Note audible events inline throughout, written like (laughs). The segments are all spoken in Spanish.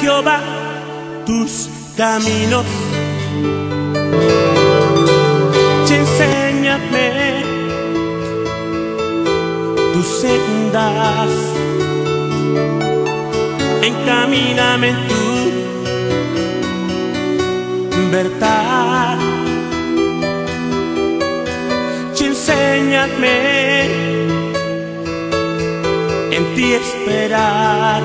Jehová tus caminos. Y enséñame tus sendas. Encamíname en tu verdad. Y enséñame en ti esperar.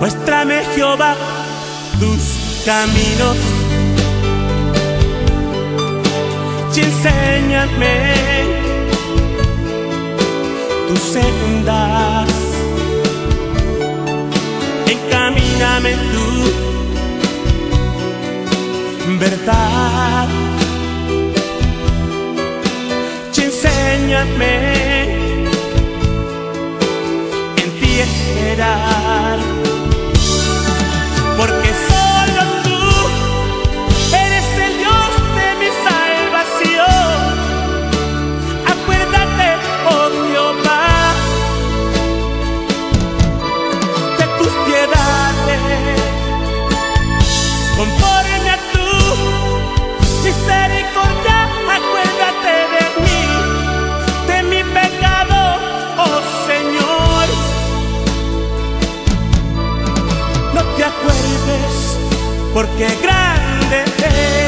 Muéstrame Jehová tus caminos. Y enséñame tus sendas. Encamíname en tu verdad. Y enséñame en ti esperar porque porque grande es.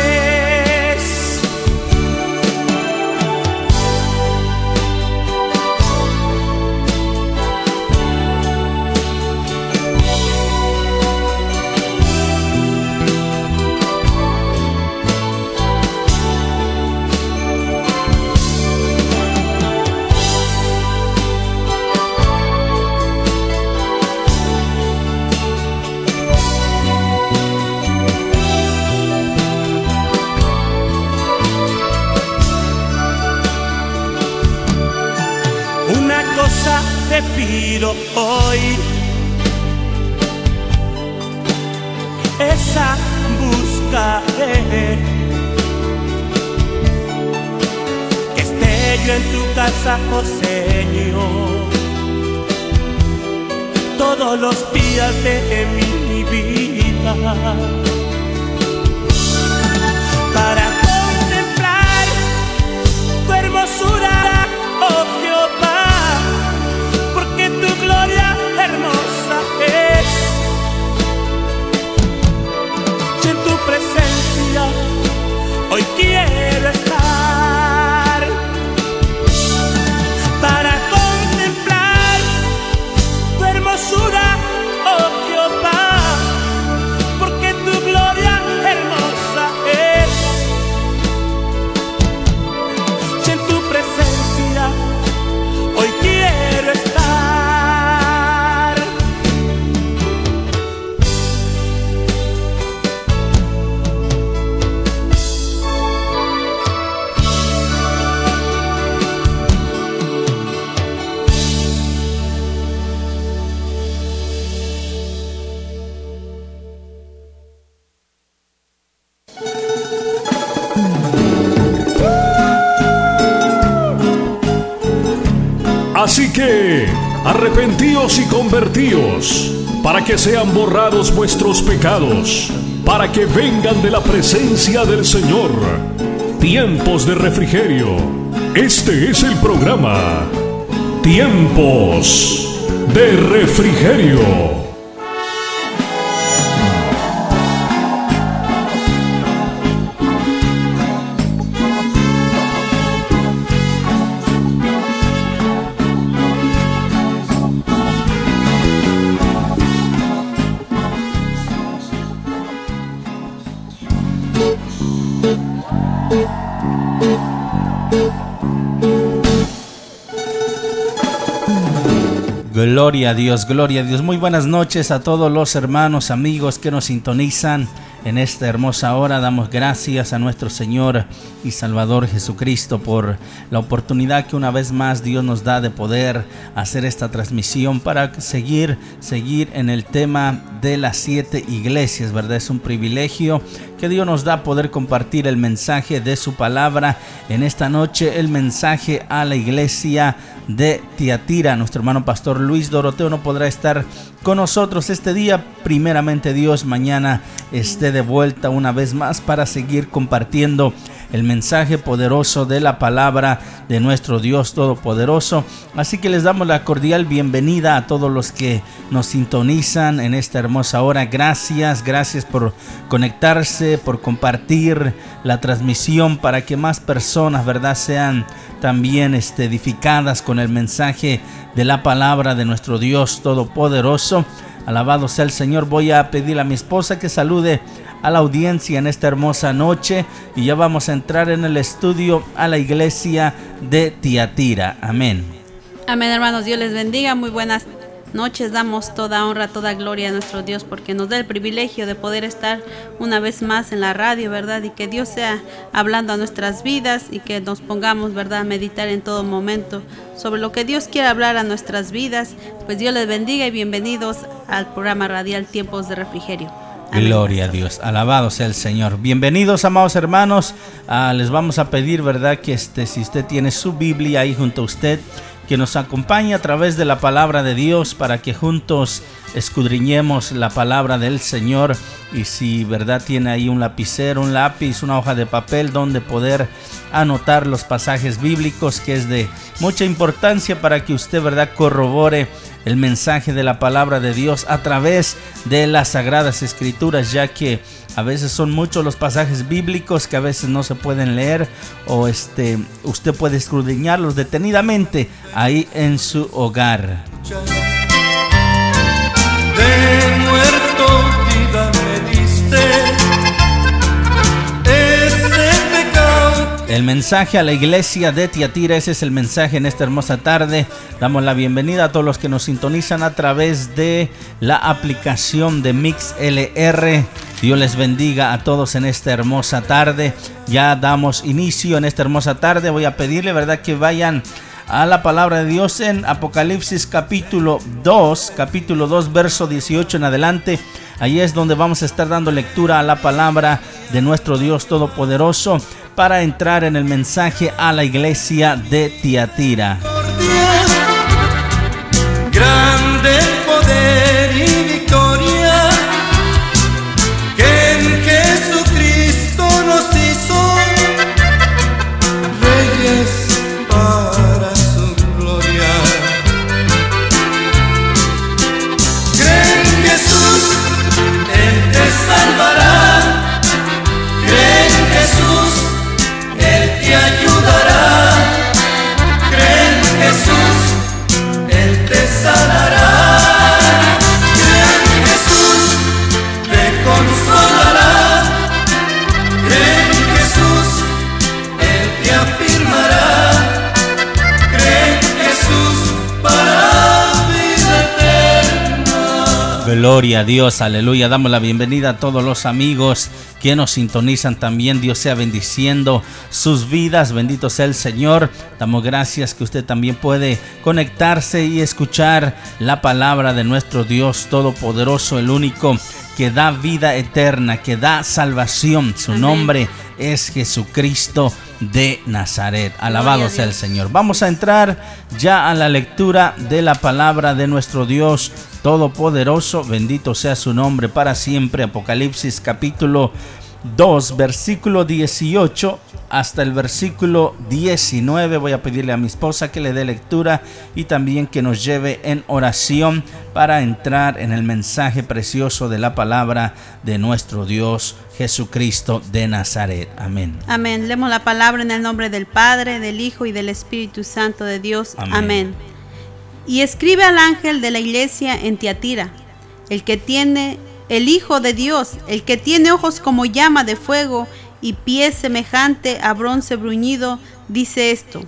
Hoy, esa buscaré. Que esté yo en tu casa, oh Señor, todos los días de mi vida. Para que sean borrados vuestros pecados, para que vengan de la presencia del Señor. Tiempos de refrigerio. Este es el programa. Tiempos de refrigerio. Gloria a Dios, gloria a Dios. Muy buenas noches a todos los hermanos, amigos que nos sintonizan en esta hermosa hora. Damos gracias a nuestro Señor y Salvador Jesucristo por la oportunidad que una vez más Dios nos da de poder hacer esta transmisión para seguir, seguir en el tema de las siete iglesias, ¿verdad? Es un privilegio que Dios nos da poder compartir el mensaje de su palabra en esta noche, el mensaje a la iglesia de Tiatira. Nuestro hermano pastor Luis Doroteo no podrá estar con nosotros este día. Primeramente Dios, mañana esté de vuelta una vez más para seguir compartiendo el mensaje poderoso de la palabra de nuestro Dios Todopoderoso. Así que les damos la cordial bienvenida a todos los que nos sintonizan en esta hermosa hora. Gracias, gracias por conectarse, por compartir la transmisión para que más personas, ¿verdad?, sean también este, edificadas con el mensaje de la palabra de nuestro Dios Todopoderoso. Alabado sea el Señor. Voy a pedir a mi esposa que salude a la audiencia en esta hermosa noche y ya vamos a entrar en el estudio a la iglesia de Tiatira. Amén. Amén, hermanos. Dios les bendiga. Muy buenas noches. Damos toda honra, toda gloria a nuestro Dios porque nos da el privilegio de poder estar una vez más en la radio, ¿verdad? Y que Dios sea hablando a nuestras vidas y que nos pongamos, ¿verdad?, a meditar en todo momento sobre lo que Dios quiere hablar a nuestras vidas. Pues Dios les bendiga y bienvenidos al programa radial Tiempos de Refrigerio. Gloria a Dios, alabado sea el Señor. Bienvenidos, amados hermanos. Ah, les vamos a pedir, ¿verdad? Que este, si usted tiene su Biblia ahí junto a usted, que nos acompañe a través de la palabra de Dios para que juntos escudriñemos la palabra del Señor y si verdad tiene ahí un lapicero, un lápiz, una hoja de papel donde poder anotar los pasajes bíblicos que es de mucha importancia para que usted verdad corrobore el mensaje de la palabra de Dios a través de las sagradas escrituras ya que a veces son muchos los pasajes bíblicos que a veces no se pueden leer o este usted puede escudriñarlos detenidamente ahí en su hogar. El mensaje a la iglesia de Tiatira, ese es el mensaje en esta hermosa tarde. Damos la bienvenida a todos los que nos sintonizan a través de la aplicación de MixLR. Dios les bendiga a todos en esta hermosa tarde. Ya damos inicio en esta hermosa tarde. Voy a pedirle, ¿verdad?, que vayan a la palabra de Dios en Apocalipsis capítulo 2, capítulo 2, verso 18 en adelante. Ahí es donde vamos a estar dando lectura a la palabra de nuestro Dios Todopoderoso para entrar en el mensaje a la iglesia de Tiatira. Gloria a Dios, aleluya. Damos la bienvenida a todos los amigos que nos sintonizan también. Dios sea bendiciendo sus vidas. Bendito sea el Señor. Damos gracias que usted también puede conectarse y escuchar la palabra de nuestro Dios Todopoderoso, el único que da vida eterna, que da salvación. Su Amén. nombre es Jesucristo de Nazaret. Alabado sea el. Señor. Vamos a entrar ya a la lectura de la palabra de nuestro Dios Todopoderoso. Bendito sea su nombre para siempre. Apocalipsis capítulo 2, versículo 18 hasta el versículo 19. Voy a pedirle a mi esposa que le dé lectura y también que nos lleve en oración para entrar en el mensaje precioso de la palabra de nuestro Dios Jesucristo de Nazaret. Amén. Amén. Leemos la palabra en el nombre del Padre, del Hijo y del Espíritu Santo de Dios. Amén. Amén. Y escribe al ángel de la iglesia en Tiatira, el que tiene el Hijo de Dios, el que tiene ojos como llama de fuego y pies semejante a bronce bruñido, dice esto.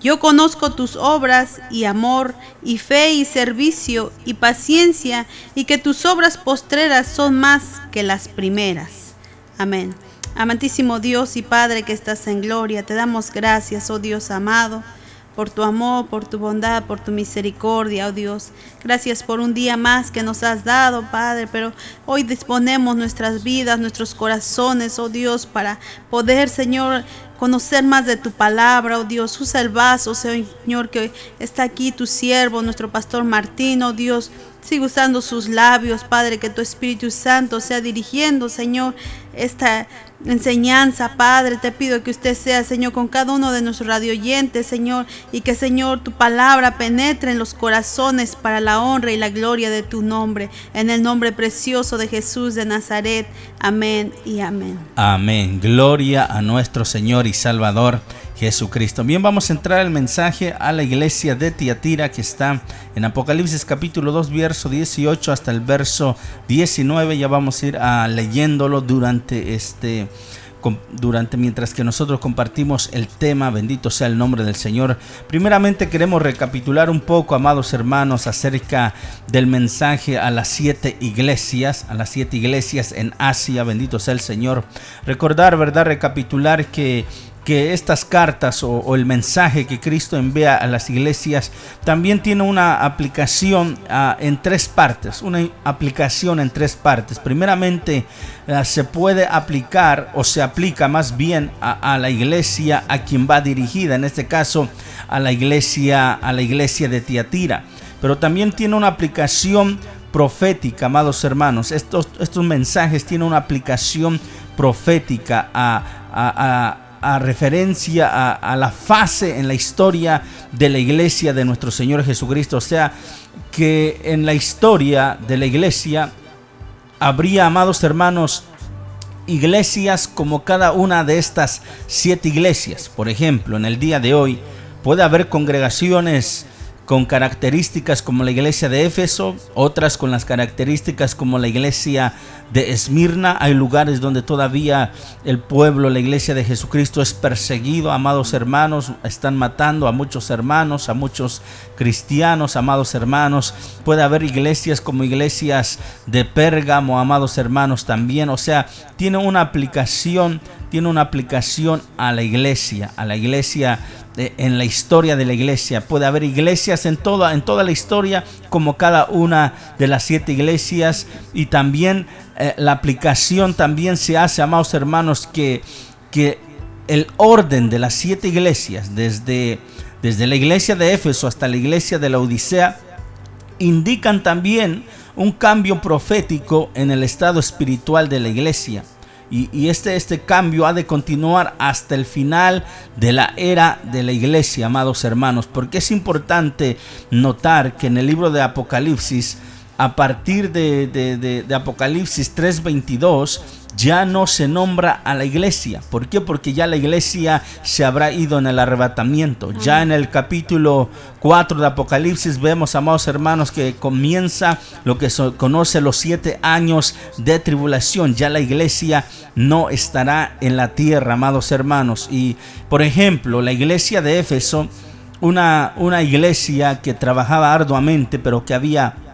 Yo conozco tus obras y amor y fe y servicio y paciencia y que tus obras postreras son más que las primeras. Amén. Amantísimo Dios y Padre que estás en gloria, te damos gracias, oh Dios amado, por tu amor, por tu bondad, por tu misericordia, oh Dios. Gracias por un día más que nos has dado, Padre, pero hoy disponemos nuestras vidas, nuestros corazones, oh Dios, para poder, Señor, conocer más de tu palabra, oh Dios. Usa el vaso, Señor, que está aquí tu siervo, nuestro pastor Martín, oh Dios. Sigue usando sus labios, Padre, que tu Espíritu Santo sea dirigiendo, Señor, esta enseñanza, Padre. Te pido que usted sea, Señor, con cada uno de nuestros radioyentes, Señor, y que, Señor, tu palabra penetre en los corazones para la honra y la gloria de tu nombre. En el nombre precioso de Jesús de Nazaret. Amén y amén. Amén. Gloria a nuestro Señor y Salvador. Jesucristo. Bien, vamos a entrar al mensaje a la iglesia de Tiatira que está en Apocalipsis capítulo 2, verso 18 hasta el verso 19. Ya vamos a ir a leyéndolo durante este durante mientras que nosotros compartimos el tema, bendito sea el nombre del Señor. Primeramente queremos recapitular un poco, amados hermanos, acerca del mensaje a las siete iglesias, a las siete iglesias en Asia, bendito sea el Señor. Recordar, ¿verdad? Recapitular que que estas cartas o, el mensaje que Cristo envía a las iglesias también tiene una aplicación ah, en tres partes, una aplicación en tres partes. Primeramente, ah, se puede aplicar o se aplica más bien a, la iglesia a quien va dirigida, en este caso a la iglesia, a la iglesia de Tiatira. Pero también tiene una aplicación profética, amados hermanos. Estos, estos mensajes tienen una aplicación profética a, a a referencia a, la fase en la historia de la iglesia de nuestro Señor Jesucristo. O sea, que en la historia de la iglesia habría, amados hermanos, iglesias como cada una de estas siete iglesias. Por ejemplo, en el día de hoy puede haber congregaciones con características como la iglesia de Éfeso, otras con las características como la iglesia de Esmirna. Hay lugares donde todavía el pueblo, la iglesia de Jesucristo es perseguido, amados hermanos, están matando a muchos hermanos, a muchos cristianos, amados hermanos. Puede haber iglesias como iglesias de Pérgamo, amados hermanos también. O sea, tiene una aplicación, tiene una aplicación a la iglesia, a la iglesia en la historia de la iglesia. Puede haber iglesias en toda, en toda la historia, como cada una de las siete iglesias. Y también eh, la aplicación también se hace, amados hermanos, que, que el orden de las siete iglesias, desde, desde la iglesia de Éfeso hasta la iglesia de la Odisea, indican también un cambio profético en el estado espiritual de la iglesia. Y, este, este cambio ha de continuar hasta el final de la era de la iglesia, amados hermanos, porque es importante notar que en el libro de Apocalipsis, a partir de, de, de, de Apocalipsis 3:22, ya no se nombra a la iglesia. ¿Por qué? Porque ya la iglesia se habrá ido en el arrebatamiento. Ya en el capítulo 4 de Apocalipsis vemos, amados hermanos, que comienza lo que se conoce los siete años de tribulación. Ya la iglesia no estará en la tierra, amados hermanos. Y, por ejemplo, la iglesia de Éfeso, una, una iglesia que trabajaba arduamente, pero que había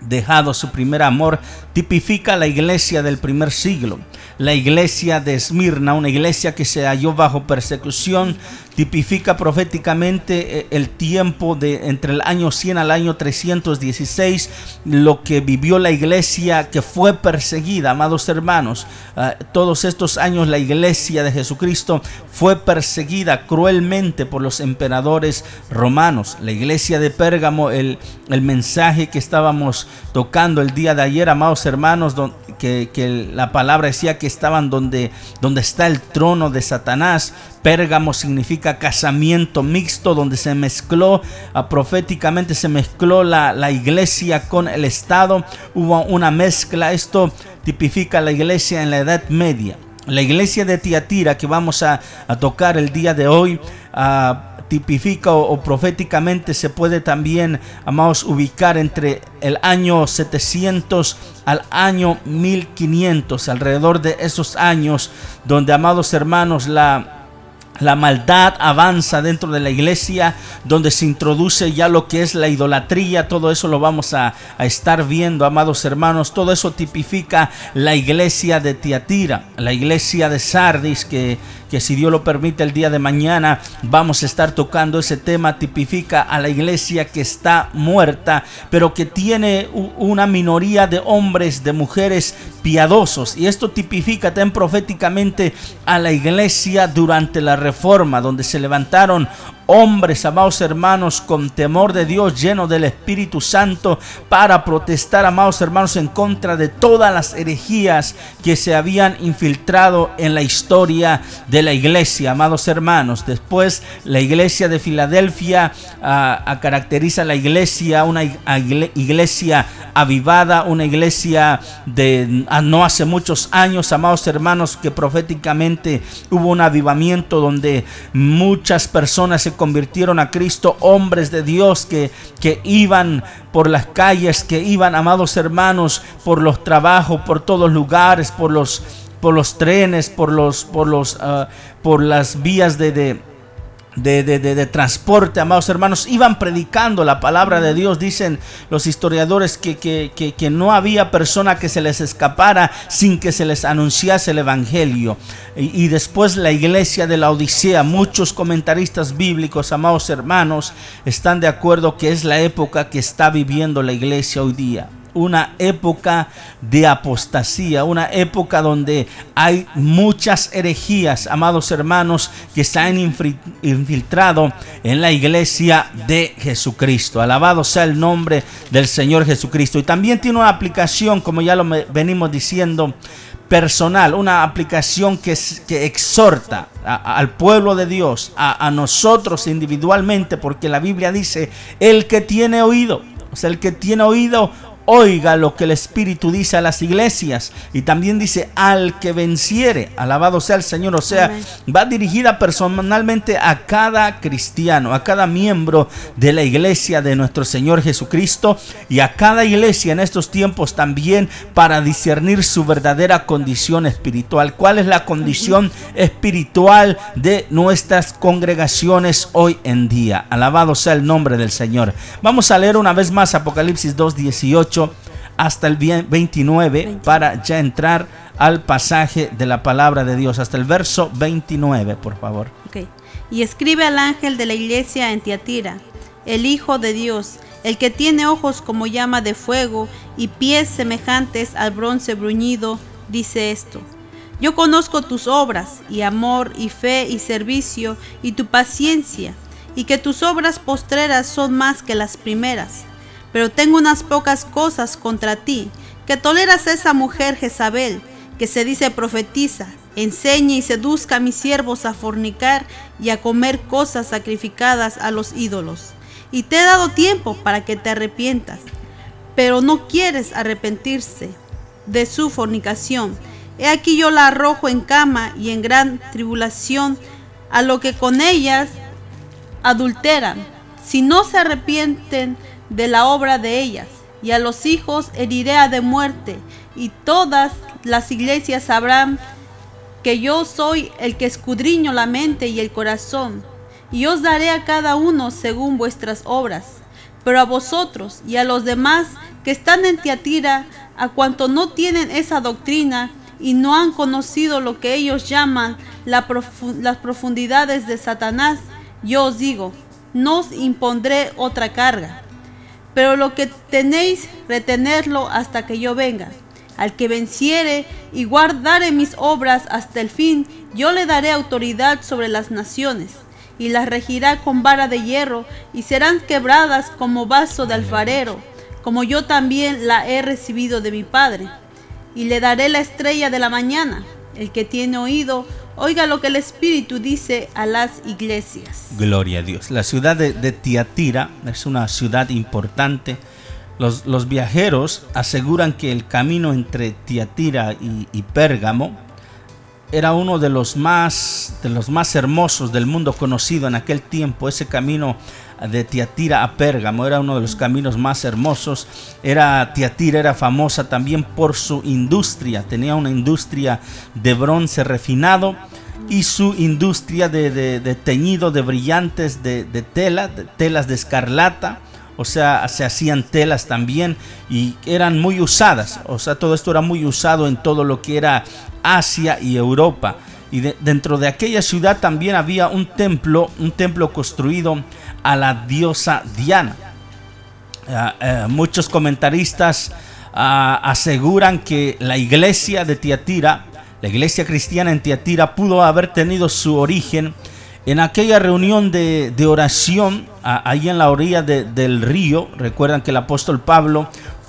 dejado su primer amor, tipifica la iglesia del primer siglo. La iglesia de Esmirna, una iglesia que se halló bajo persecución, tipifica proféticamente eh, el tiempo de entre el año 100 al año 316, lo que vivió la iglesia que fue perseguida, amados hermanos. Ah, todos estos años la iglesia de Jesucristo fue perseguida cruelmente por los emperadores romanos. La iglesia de Pérgamo, el, el mensaje que estábamos tocando el día de ayer, amados hermanos, que, que la palabra decía que estaban donde, donde está el trono de Satanás. Pérgamo significa casamiento mixto, donde se mezcló, ah, proféticamente se mezcló la, la, iglesia con el Estado. Hubo una mezcla. Esto tipifica la iglesia en la Edad Media. La iglesia de Tiatira que vamos a, tocar el día de hoy. Uh, tipifica o, proféticamente se puede también, amados, ubicar entre el año 700 al año 1500, alrededor de esos años donde, amados hermanos, la la maldad avanza dentro de la iglesia, donde se introduce ya lo que es la idolatría, todo eso lo vamos a, estar viendo, amados hermanos, todo eso tipifica la iglesia de Tiatira, la iglesia de Sardis, que, que si Dios lo permite el día de mañana vamos a estar tocando ese tema, tipifica a la iglesia que está muerta, pero que tiene una minoría de hombres, de mujeres piadosos, y esto tipifica también proféticamente a la iglesia durante la reforma, donde se levantaron hombres, amados hermanos, con temor de Dios, lleno del Espíritu Santo, para protestar, amados hermanos, en contra de todas las herejías que se habían infiltrado en la historia de la iglesia, amados hermanos. Después, la iglesia de Filadelfia uh, caracteriza la iglesia, una iglesia avivada, una iglesia de no hace muchos años, amados hermanos, que proféticamente hubo un avivamiento donde muchas personas se convirtieron a Cristo, hombres de Dios que, que iban por las calles, que iban, amados hermanos, por los trabajos, por todos lugares, por los, por los trenes, por, los, por, los, uh, por las vías de de, de, de, transporte, amados hermanos, iban predicando la palabra de Dios. Dicen los historiadores que, que, que, que, no había persona que se les escapara sin que se les anunciase el Evangelio. Y, y después la iglesia de la Odisea, muchos comentaristas bíblicos, amados hermanos, están de acuerdo que es la época que está viviendo la iglesia hoy día una época de apostasía, una época donde hay muchas herejías, amados hermanos, que se han infiltrado en la iglesia de Jesucristo. Alabado sea el nombre del Señor Jesucristo. Y también tiene una aplicación, como ya lo venimos diciendo, personal, una aplicación que, exhorta al pueblo de Dios, a, a nosotros individualmente, porque la Biblia dice, el que tiene oído, o sea, el que tiene oído, oiga lo que el Espíritu dice a las iglesias. Y también dice al que venciere. Alabado sea el Señor. O sea, Amén. va dirigida personalmente a cada cristiano, a cada miembro de la iglesia de nuestro Señor Jesucristo y a cada iglesia en estos tiempos también para discernir su verdadera condición espiritual. ¿Cuál es la condición espiritual de nuestras congregaciones hoy en día? Alabado sea el nombre del Señor. Vamos a leer una vez más Apocalipsis 2.18 hasta el 29 para ya entrar al pasaje de la palabra de Dios, hasta el verso 29, por favor. Okay. Y escribe al ángel de la iglesia en Tiatira, el Hijo de Dios, el que tiene ojos como llama de fuego y pies semejantes al bronce bruñido, dice esto. Yo conozco tus obras y amor y fe y servicio y tu paciencia, y que tus obras postreras son más que las primeras pero tengo unas pocas cosas contra ti, que toleras a esa mujer Jezabel, que se dice profetiza, enseñe y seduzca a mis siervos a fornicar y a comer cosas sacrificadas a los ídolos. Y te he dado tiempo para que te arrepientas, pero no quieres arrepentirse de su fornicación. He aquí yo la arrojo en cama y en gran tribulación a lo que con ellas adulteran. Si no se arrepienten, de la obra de ellas, y a los hijos heriré de muerte, y todas las iglesias sabrán que yo soy el que escudriño la mente y el corazón, y os daré a cada uno según vuestras obras. Pero a vosotros y a los demás que están en Tiatira, a cuanto no tienen esa doctrina y no han conocido lo que ellos llaman las profundidades de Satanás, yo os digo, no os impondré otra carga pero lo que tenéis, retenerlo hasta que yo venga. Al que venciere y guardare mis obras hasta el fin, yo le daré autoridad sobre las naciones, y las regirá con vara de hierro, y serán quebradas como vaso de alfarero, como yo también la he recibido de mi Padre. Y le daré la estrella de la mañana. El que tiene oído, oiga lo que el Espíritu dice a las iglesias. Gloria a Dios. La ciudad de, Tiatira es una ciudad importante. Los, viajeros aseguran que el camino entre Tiatira y, y Pérgamo era uno de los más de los más hermosos del mundo conocido en aquel tiempo. Ese camino de Tiatira a Pérgamo era uno de los caminos más hermosos. Era Tiatira era famosa también por su industria. Tenía una industria de bronce refinado y su industria de, de- de teñido de brillantes de, de tela, telas de escarlata. O sea, se hacían telas también y eran muy usadas. O sea, todo esto era muy usado en todo lo que era Asia y Europa. Y de- dentro de aquella ciudad también había un templo, un templo construido a la diosa Diana. Ah, eh, muchos comentaristas ah, aseguran que la iglesia de Tiatira, la iglesia cristiana en Tiatira, pudo haber tenido su origen en aquella reunión de, oración ah, ahí en la orilla de- del río. Recuerdan que el apóstol Pablo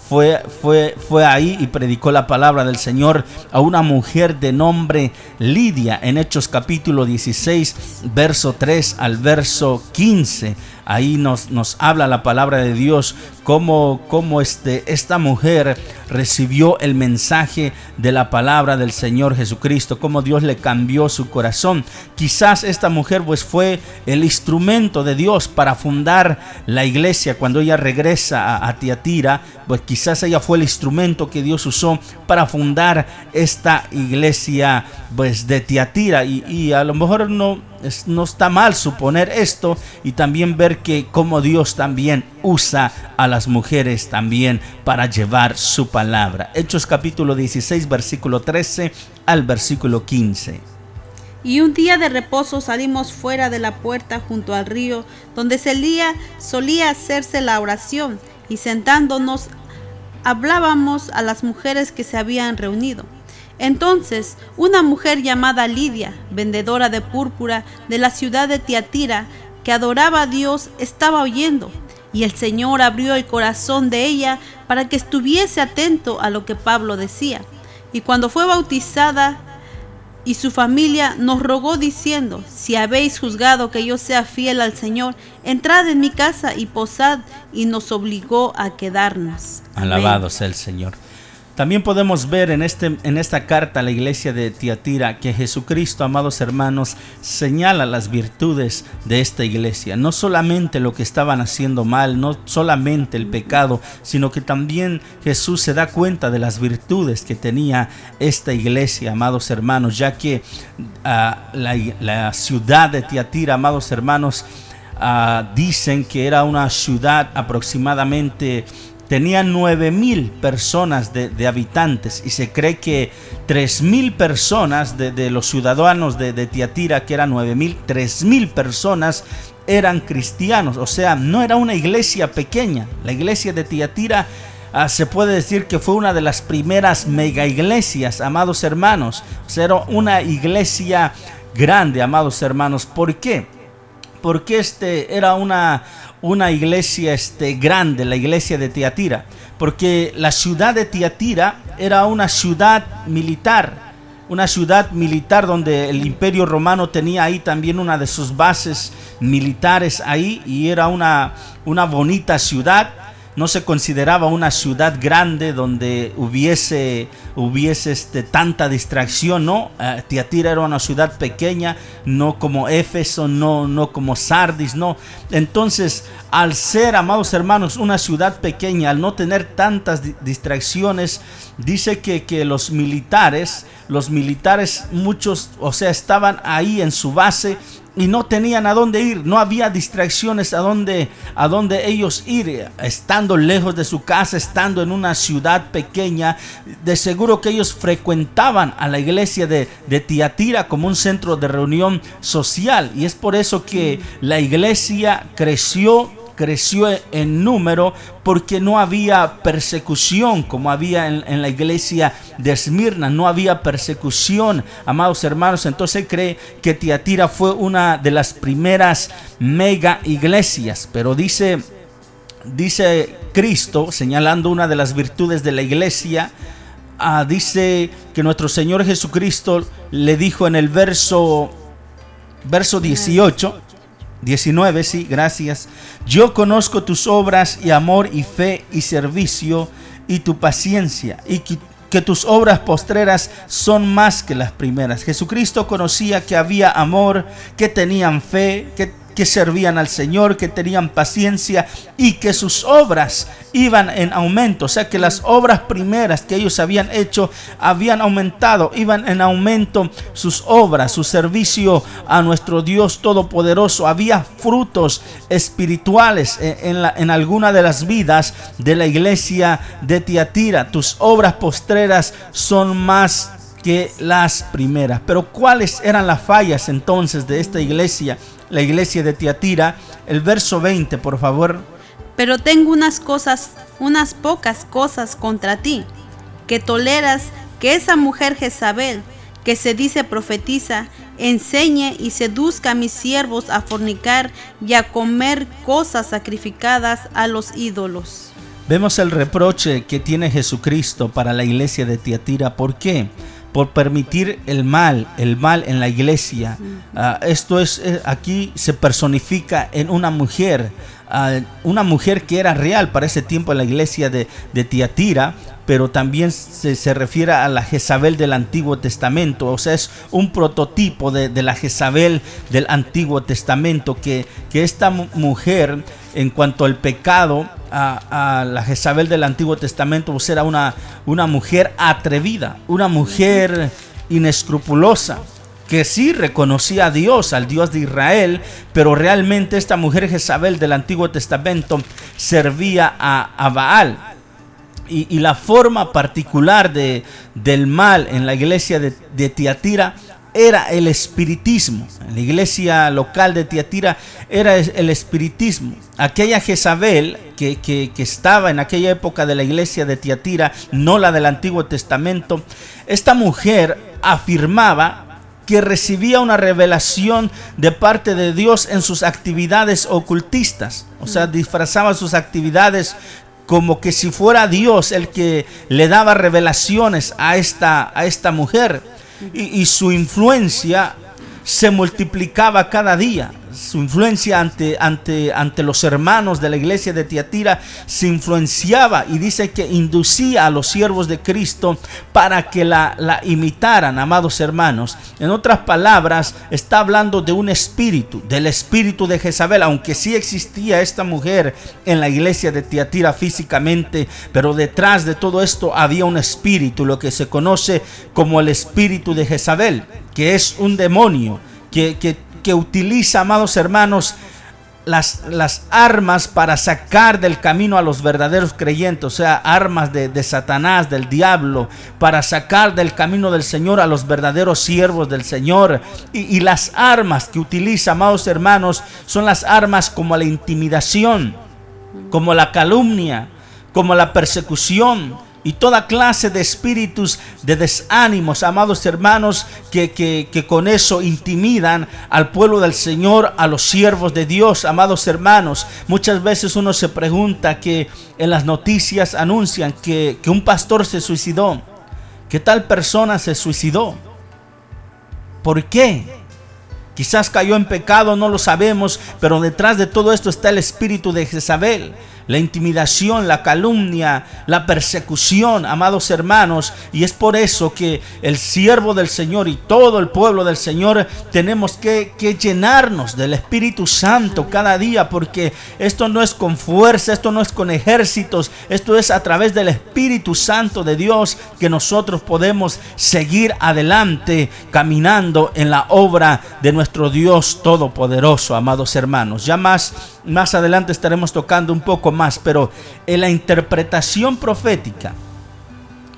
fue, fue, fue ahí y predicó la palabra del Señor a una mujer de nombre Lidia en Hechos capítulo 16, verso 3 al verso 15. Ahí nos, nos habla la palabra de Dios cómo, cómo este, esta mujer recibió el mensaje de la palabra del Señor Jesucristo, cómo Dios le cambió su corazón. Quizás esta mujer pues fue el instrumento de Dios para fundar la iglesia cuando ella regresa a, Tiatira, pues quizás ella fue el instrumento que Dios usó para fundar esta iglesia pues de Tiatira y, y a lo mejor no, no está mal suponer esto y también ver que como Dios también usa a las mujeres también para llevar su palabra. Hechos capítulo 16 versículo 13 al versículo 15. Y un día de reposo salimos fuera de la puerta junto al río, donde solía, solía hacerse la oración, y sentándonos hablábamos a las mujeres que se habían reunido. Entonces, una mujer llamada Lidia, vendedora de púrpura de la ciudad de Tiatira, que adoraba a Dios, estaba oyendo, y el Señor abrió el corazón de ella para que estuviese atento a lo que Pablo decía. Y cuando fue bautizada, y su familia nos rogó diciendo, si habéis juzgado que yo sea fiel al Señor, entrad en mi casa y posad, y nos obligó a quedarnos. Alabado sea el Señor. También podemos ver en, este, en esta carta a la iglesia de Tiatira que Jesucristo, amados hermanos, señala las virtudes de esta iglesia. No solamente lo que estaban haciendo mal, no solamente el pecado, sino que también Jesús se da cuenta de las virtudes que tenía esta iglesia, amados hermanos, ya que ah, la, ciudad de Tiatira, amados hermanos, ah, dicen que era una ciudad aproximadamente tenía 9 mil personas de, habitantes y se cree que 3 mil personas de, los ciudadanos de, Tiatira, que eran 9 mil, 3 mil personas eran cristianos. O sea, no era una iglesia pequeña. La iglesia de Tiatira ah, se puede decir que fue una de las primeras mega iglesias, amados hermanos. O sea, era una iglesia grande, amados hermanos. ¿Por qué? porque este era una, una iglesia este, grande, la iglesia de Tiatira, porque la ciudad de Tiatira era una ciudad militar, una ciudad militar donde el imperio romano tenía ahí también una de sus bases militares ahí y era una, una bonita ciudad. No se consideraba una ciudad grande donde hubiese, hubiese este, tanta distracción, ¿no? Eh, Tiatira era una ciudad pequeña, no como Éfeso, no, no como Sardis, no. Entonces, al ser, amados hermanos, una ciudad pequeña, al no tener tantas di- distracciones, dice que, que los militares, los militares, muchos, o sea, estaban ahí en su base y no tenían a dónde ir, no había distracciones a dónde, a dónde ellos ir, estando lejos de su casa, estando en una ciudad pequeña, de seguro que ellos frecuentaban a la iglesia de, de Tiatira como un centro de reunión social y es por eso que la iglesia creció creció en número porque no había persecución como había en, la iglesia de Esmirna, no había persecución, amados hermanos. Entonces cree que Tiatira fue una de las primeras mega iglesias, pero dice, dice Cristo, señalando una de las virtudes de la iglesia, ah, dice que nuestro Señor Jesucristo le dijo en el verso, verso 18, 19, sí, gracias. Yo conozco tus obras y amor y fe y servicio y tu paciencia y que, que, tus obras postreras son más que las primeras. Jesucristo conocía que había amor, que tenían fe, que que servían al Señor, que tenían paciencia y que sus obras iban en aumento. O sea que las obras primeras que ellos habían hecho habían aumentado, iban en aumento sus obras, su servicio a nuestro Dios Todopoderoso. Había frutos espirituales en, la, en alguna de las vidas de la iglesia de Tiatira. Tus obras postreras son más que las primeras. Pero ¿cuáles eran las fallas entonces de esta iglesia? La iglesia de Tiatira. El verso 20, por favor. Pero tengo unas cosas, unas pocas cosas contra ti, que toleras que esa mujer Jezabel, que se dice profetiza, enseñe y seduzca a mis siervos a fornicar y a comer cosas sacrificadas a los ídolos. Vemos el reproche que tiene Jesucristo para la iglesia de Tiatira. ¿Por qué? Por permitir el mal, el mal en la iglesia. Uh, esto es, eh, aquí se personifica en una mujer, una mujer que era real para ese tiempo en la iglesia de, de Tiatira, pero también se, se, refiere a la Jezabel del Antiguo Testamento, o sea, es un prototipo de, de la Jezabel del Antiguo Testamento, que, que esta mujer, en cuanto al pecado, a, a, la Jezabel del Antiguo Testamento, pues era una, una mujer atrevida, una mujer inescrupulosa, que sí reconocía a Dios, al Dios de Israel, pero realmente esta mujer Jezabel del Antiguo Testamento servía a, Baal. Y, la forma particular de, del mal en la iglesia de, de Tiatira era el espiritismo. En la iglesia local de Tiatira era el espiritismo. Aquella Jezabel que, que, que, estaba en aquella época de la iglesia de Tiatira, no la del Antiguo Testamento, esta mujer afirmaba que recibía una revelación de parte de Dios en sus actividades ocultistas. O sea, disfrazaba sus actividades como que si fuera Dios el que le daba revelaciones a esta, a esta mujer y, y, su influencia se multiplicaba cada día. Su influencia ante, ante, ante los hermanos de la iglesia de Tiatira se influenciaba y dice que inducía a los siervos de Cristo para que la, la imitaran, amados hermanos. En otras palabras, está hablando de un espíritu, del espíritu de Jezabel, aunque sí existía esta mujer en la iglesia de Tiatira físicamente, pero detrás de todo esto había un espíritu, lo que se conoce como el espíritu de Jezabel, que es un demonio que, que, que utiliza, amados hermanos, las, las, armas para sacar del camino a los verdaderos creyentes, o sea, armas de, Satanás, del diablo, para sacar del camino del Señor a los verdaderos siervos del Señor. Y, y las armas que utiliza, amados hermanos, son las armas como la intimidación, como la calumnia, como la persecución, y toda clase de espíritus de desánimos, amados hermanos, que, que, con eso intimidan al pueblo del Señor, a los siervos de Dios, amados hermanos. Muchas veces uno se pregunta que en las noticias anuncian que, que un pastor se suicidó, que tal persona se suicidó. ¿Por qué? Quizás cayó en pecado, no lo sabemos, pero detrás de todo esto está el espíritu de Jezabel la intimidación, la calumnia, la persecución, amados hermanos. Y es por eso que el siervo del Señor y todo el pueblo del Señor tenemos que, llenarnos del Espíritu Santo cada día, porque esto no es con fuerza, esto no es con ejércitos, esto es a través del Espíritu Santo de Dios que nosotros podemos seguir adelante caminando en la obra de nuestro Dios Todopoderoso, amados hermanos. Ya más, más adelante estaremos tocando un poco más, pero en la interpretación profética,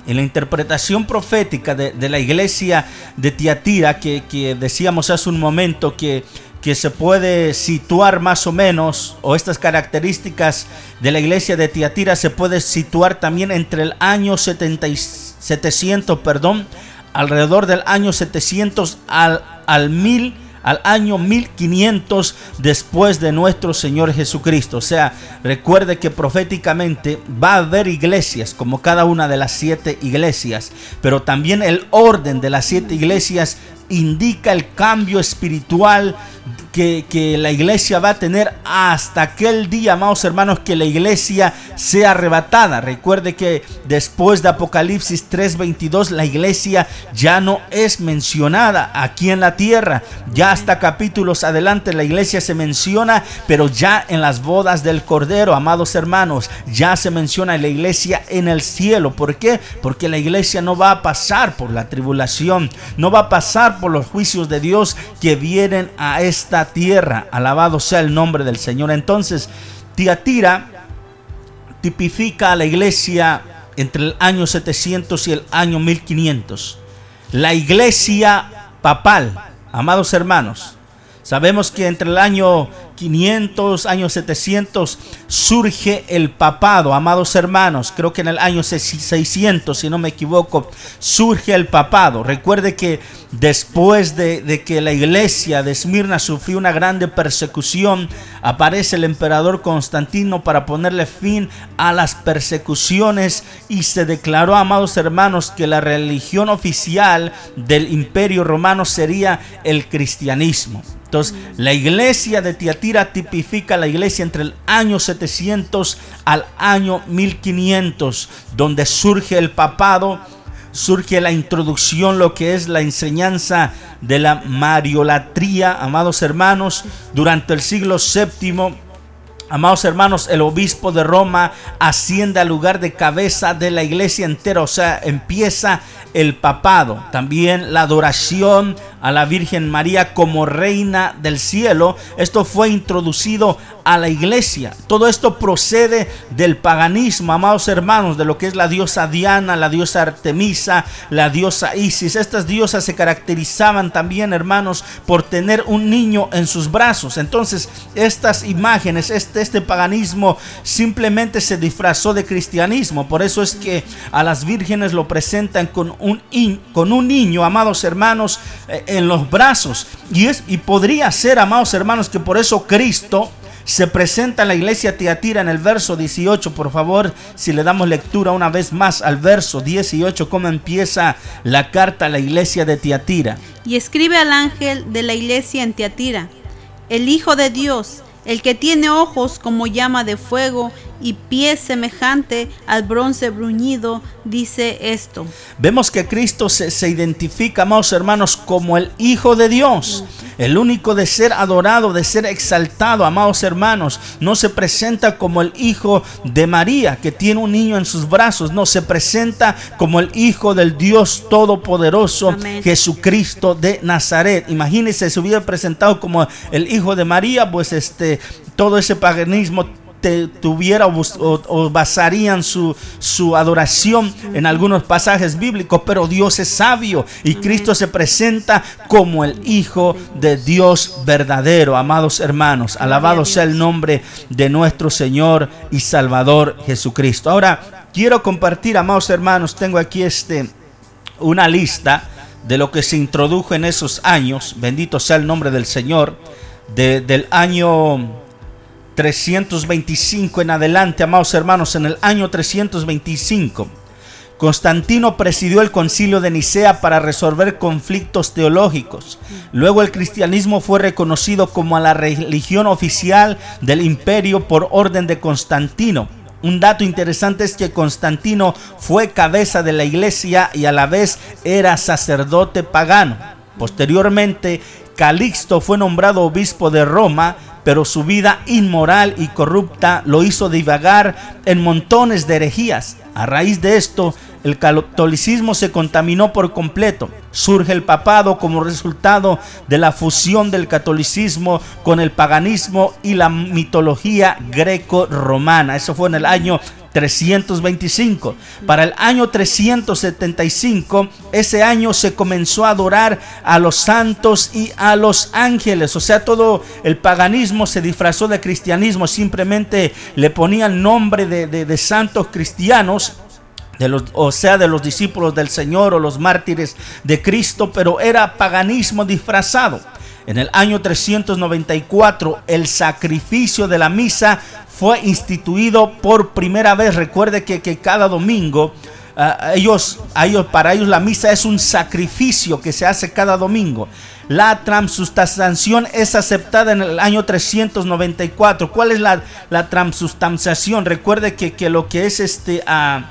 en la interpretación profética de, la iglesia de Tiatira, que, que, decíamos hace un momento que, que se puede situar más o menos, o estas características de la iglesia de Tiatira se puede situar también entre el año 70 y 700, perdón, alrededor del año 700 al, al 1000 al año 1500 después de nuestro Señor Jesucristo. O sea, recuerde que proféticamente va a haber iglesias como cada una de las siete iglesias, pero también el orden de las siete iglesias indica el cambio espiritual que, que, la iglesia va a tener hasta aquel día, amados hermanos, que la iglesia sea arrebatada. Recuerde que después de Apocalipsis 3:22, la iglesia ya no es mencionada aquí en la tierra. Ya hasta capítulos adelante la iglesia se menciona, pero ya en las bodas del Cordero, amados hermanos, ya se menciona la iglesia en el cielo. ¿Por qué? Porque la iglesia no va a pasar por la tribulación, no va a pasar por los juicios de Dios que vienen a esta tierra. Alabado sea el nombre del Señor. Entonces, Tiatira tipifica a la iglesia entre el año 700 y el año 1500. La iglesia papal, amados hermanos, sabemos que entre el año 500, años 700, surge el papado, amados hermanos. Creo que en el año 600, si no me equivoco, surge el papado. Recuerde que después de, de que la iglesia de Esmirna sufrió una grande persecución, aparece el emperador Constantino para ponerle fin a las persecuciones y se declaró, amados hermanos, que la religión oficial del imperio romano sería el cristianismo. La iglesia de Tiatira tipifica la iglesia entre el año 700 al año 1500, donde surge el papado, surge la introducción, lo que es la enseñanza de la mariolatría, amados hermanos, durante el siglo VII. Amados hermanos, el obispo de Roma asciende al lugar de cabeza de la iglesia entera, o sea, empieza el papado, también la adoración a la Virgen María como reina del cielo. Esto fue introducido a la iglesia. Todo esto procede del paganismo, amados hermanos, de lo que es la diosa Diana, la diosa Artemisa, la diosa Isis. Estas diosas se caracterizaban también, hermanos, por tener un niño en sus brazos. Entonces, estas imágenes, este, este paganismo simplemente se disfrazó de cristianismo. Por eso es que a las vírgenes lo presentan con un, con un niño, amados hermanos, eh, en los brazos. Y, es, y podría ser, amados hermanos, que por eso Cristo se presenta en la iglesia Tiatira en el verso 18. Por favor, si le damos lectura una vez más al verso 18, cómo empieza la carta a la iglesia de Tiatira. Y escribe al ángel de la iglesia en Tiatira, el Hijo de Dios, el que tiene ojos como llama de fuego y pie semejante al bronce bruñido, dice esto. Vemos que Cristo se, se, identifica, amados hermanos, como el Hijo de Dios, el único de ser adorado, de ser exaltado, amados hermanos. No se presenta como el Hijo de María, que tiene un niño en sus brazos, no, se presenta como el Hijo del Dios Todopoderoso, Amén. Jesucristo de Nazaret. Imagínense, se hubiera presentado como el Hijo de María, pues este, todo ese paganismo tuviera o, basarían su, adoración en algunos pasajes bíblicos, pero Dios es sabio y Cristo se presenta como el Hijo de Dios verdadero, amados hermanos. Alabado sea el nombre de nuestro Señor y Salvador Jesucristo. Ahora, quiero compartir, amados hermanos, tengo aquí este, una lista de lo que se introdujo en esos años, bendito sea el nombre del Señor, de, del año 325 en adelante, amados hermanos, en el año 325, Constantino presidió el concilio de Nicea para resolver conflictos teológicos. Luego el cristianismo fue reconocido como la religión oficial del imperio por orden de Constantino. Un dato interesante es que Constantino fue cabeza de la iglesia y a la vez era sacerdote pagano. Posteriormente, Calixto fue nombrado obispo de Roma, pero su vida inmoral y corrupta lo hizo divagar en montones de herejías. A raíz de esto, el catolicismo se contaminó por completo. Surge el papado como resultado de la fusión del catolicismo con el paganismo y la mitología greco-romana. Eso fue en el año 325. Para el año 375, ese año se comenzó a adorar a los santos y a los ángeles. O sea, todo el paganismo se disfrazó de cristianismo. Simplemente le ponían nombre de, de, santos cristianos. O sea, de los discípulos del Señor o los mártires de Cristo, pero era paganismo disfrazado. En el año 394 el sacrificio de la misa fue instituido por primera vez. Recuerde que, que cada domingo uh, ellos, ellos, para ellos la misa es un sacrificio que se hace cada domingo. la transustanciación es aceptada en el año 394. ¿Cuál es la, la transustanciación? Recuerde que, que, lo que es este... Uh,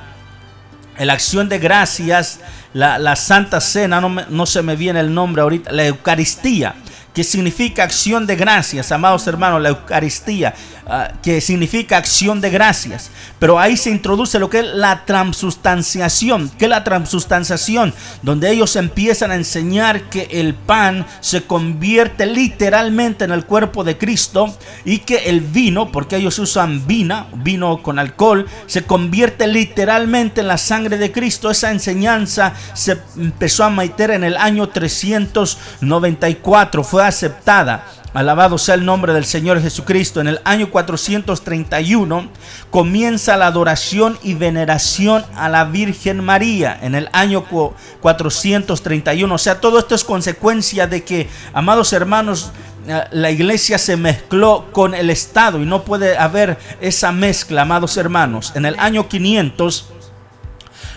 la acción de gracias, la, la Santa Cena, no, no se me viene el nombre ahorita, la Eucaristía que significa acción de gracias, amados hermanos, la Eucaristía, uh, que significa acción de gracias. Pero ahí se introduce lo que es la transustanciación. ¿Qué es la transustanciación? Donde ellos empiezan a enseñar que el pan se convierte literalmente en el cuerpo de Cristo y que el vino, porque ellos usan vino, vino con alcohol, se convierte literalmente en la sangre de Cristo. Esa enseñanza se empezó a meter en el año 394. Fue aceptada. Alabado sea el nombre del Señor Jesucristo. En el año 431 comienza la adoración y veneración a la Virgen María. En el año 431. O sea, todo esto es consecuencia de que, amados hermanos, eh, la iglesia se mezcló con el Estado y no puede haber esa mezcla, amados hermanos. En el año 500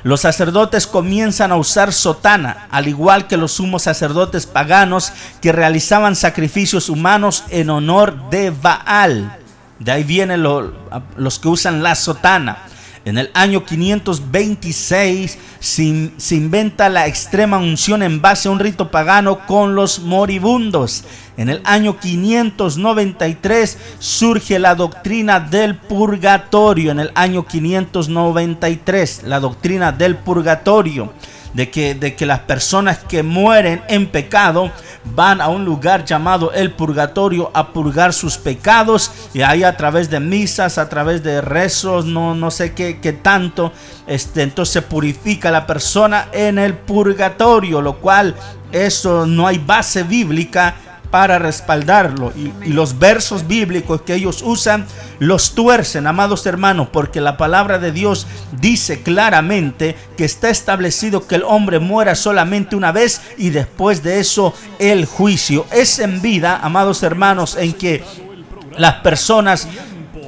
los sacerdotes comienzan a usar sotana, al igual que los sumos sacerdotes paganos que realizaban sacrificios humanos en honor de Baal. De ahí vienen lo, los que usan la sotana. En el año 526 se, inventa la extrema unción en base a un rito pagano con los moribundos. En el año 593 surge la doctrina del purgatorio. En el año 593, la doctrina del purgatorio. De que, de que las personas que mueren en pecado van a un lugar llamado el purgatorio a purgar sus pecados y ahí a través de misas, a través de rezos, no, no sé qué, qué tanto, este, entonces purifica la persona en el purgatorio, lo cual eso no hay base bíblica para respaldarlo. Y, los versos bíblicos que ellos usan los tuercen, amados hermanos, porque la palabra de Dios dice claramente que está establecido que el hombre muera solamente una vez y después de eso el juicio. Es en vida, amados hermanos, en que las personas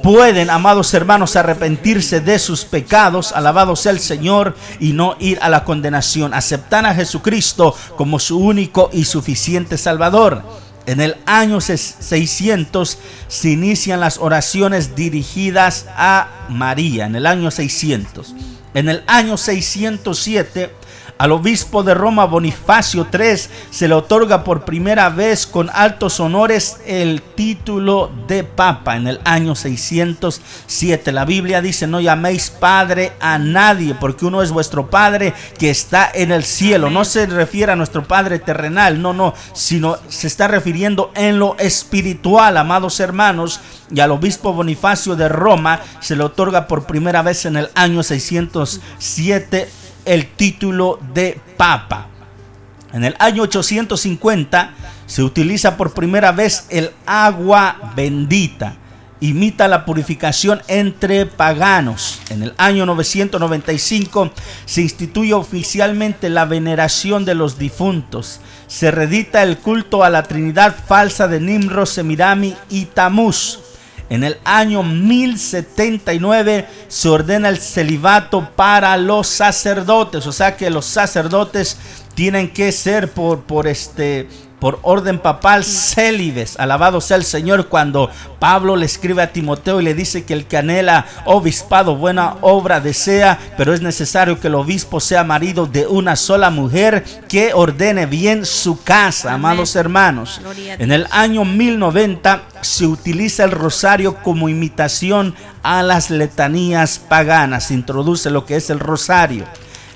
pueden, amados hermanos, arrepentirse de sus pecados, alabado sea el Señor, y no ir a la condenación. Aceptar a Jesucristo como su único y suficiente Salvador. En el año 600 se inician las oraciones dirigidas a María, en el año 600. En el año 607 al obispo de Roma Bonifacio III se le otorga por primera vez con altos honores el título de papa en el año 607. La Biblia dice, no llaméis padre a nadie porque uno es vuestro padre que está en el cielo. No se refiere a nuestro padre terrenal, no, no, sino se está refiriendo en lo espiritual, amados hermanos. Y al obispo Bonifacio de Roma se le otorga por primera vez en el año 607 el título de papa. En el año 850 se utiliza por primera vez el agua bendita. Imita la purificación entre paganos. En el año 995 se instituye oficialmente la veneración de los difuntos. Se redita el culto a la Trinidad falsa de Nimro, Semirami y Tamuz. En el año 1079 se ordena el celibato para los sacerdotes, o sea que los sacerdotes tienen que ser por, por este por orden papal célibes. Alabado sea el Señor cuando Pablo le escribe a Timoteo y le dice que el que anhela obispado, buena obra desea, pero es necesario que el obispo sea marido de una sola mujer que ordene bien su casa, amados hermanos. En el año 1090 se utiliza el rosario como imitación a las letanías paganas. Se introduce lo que es el rosario.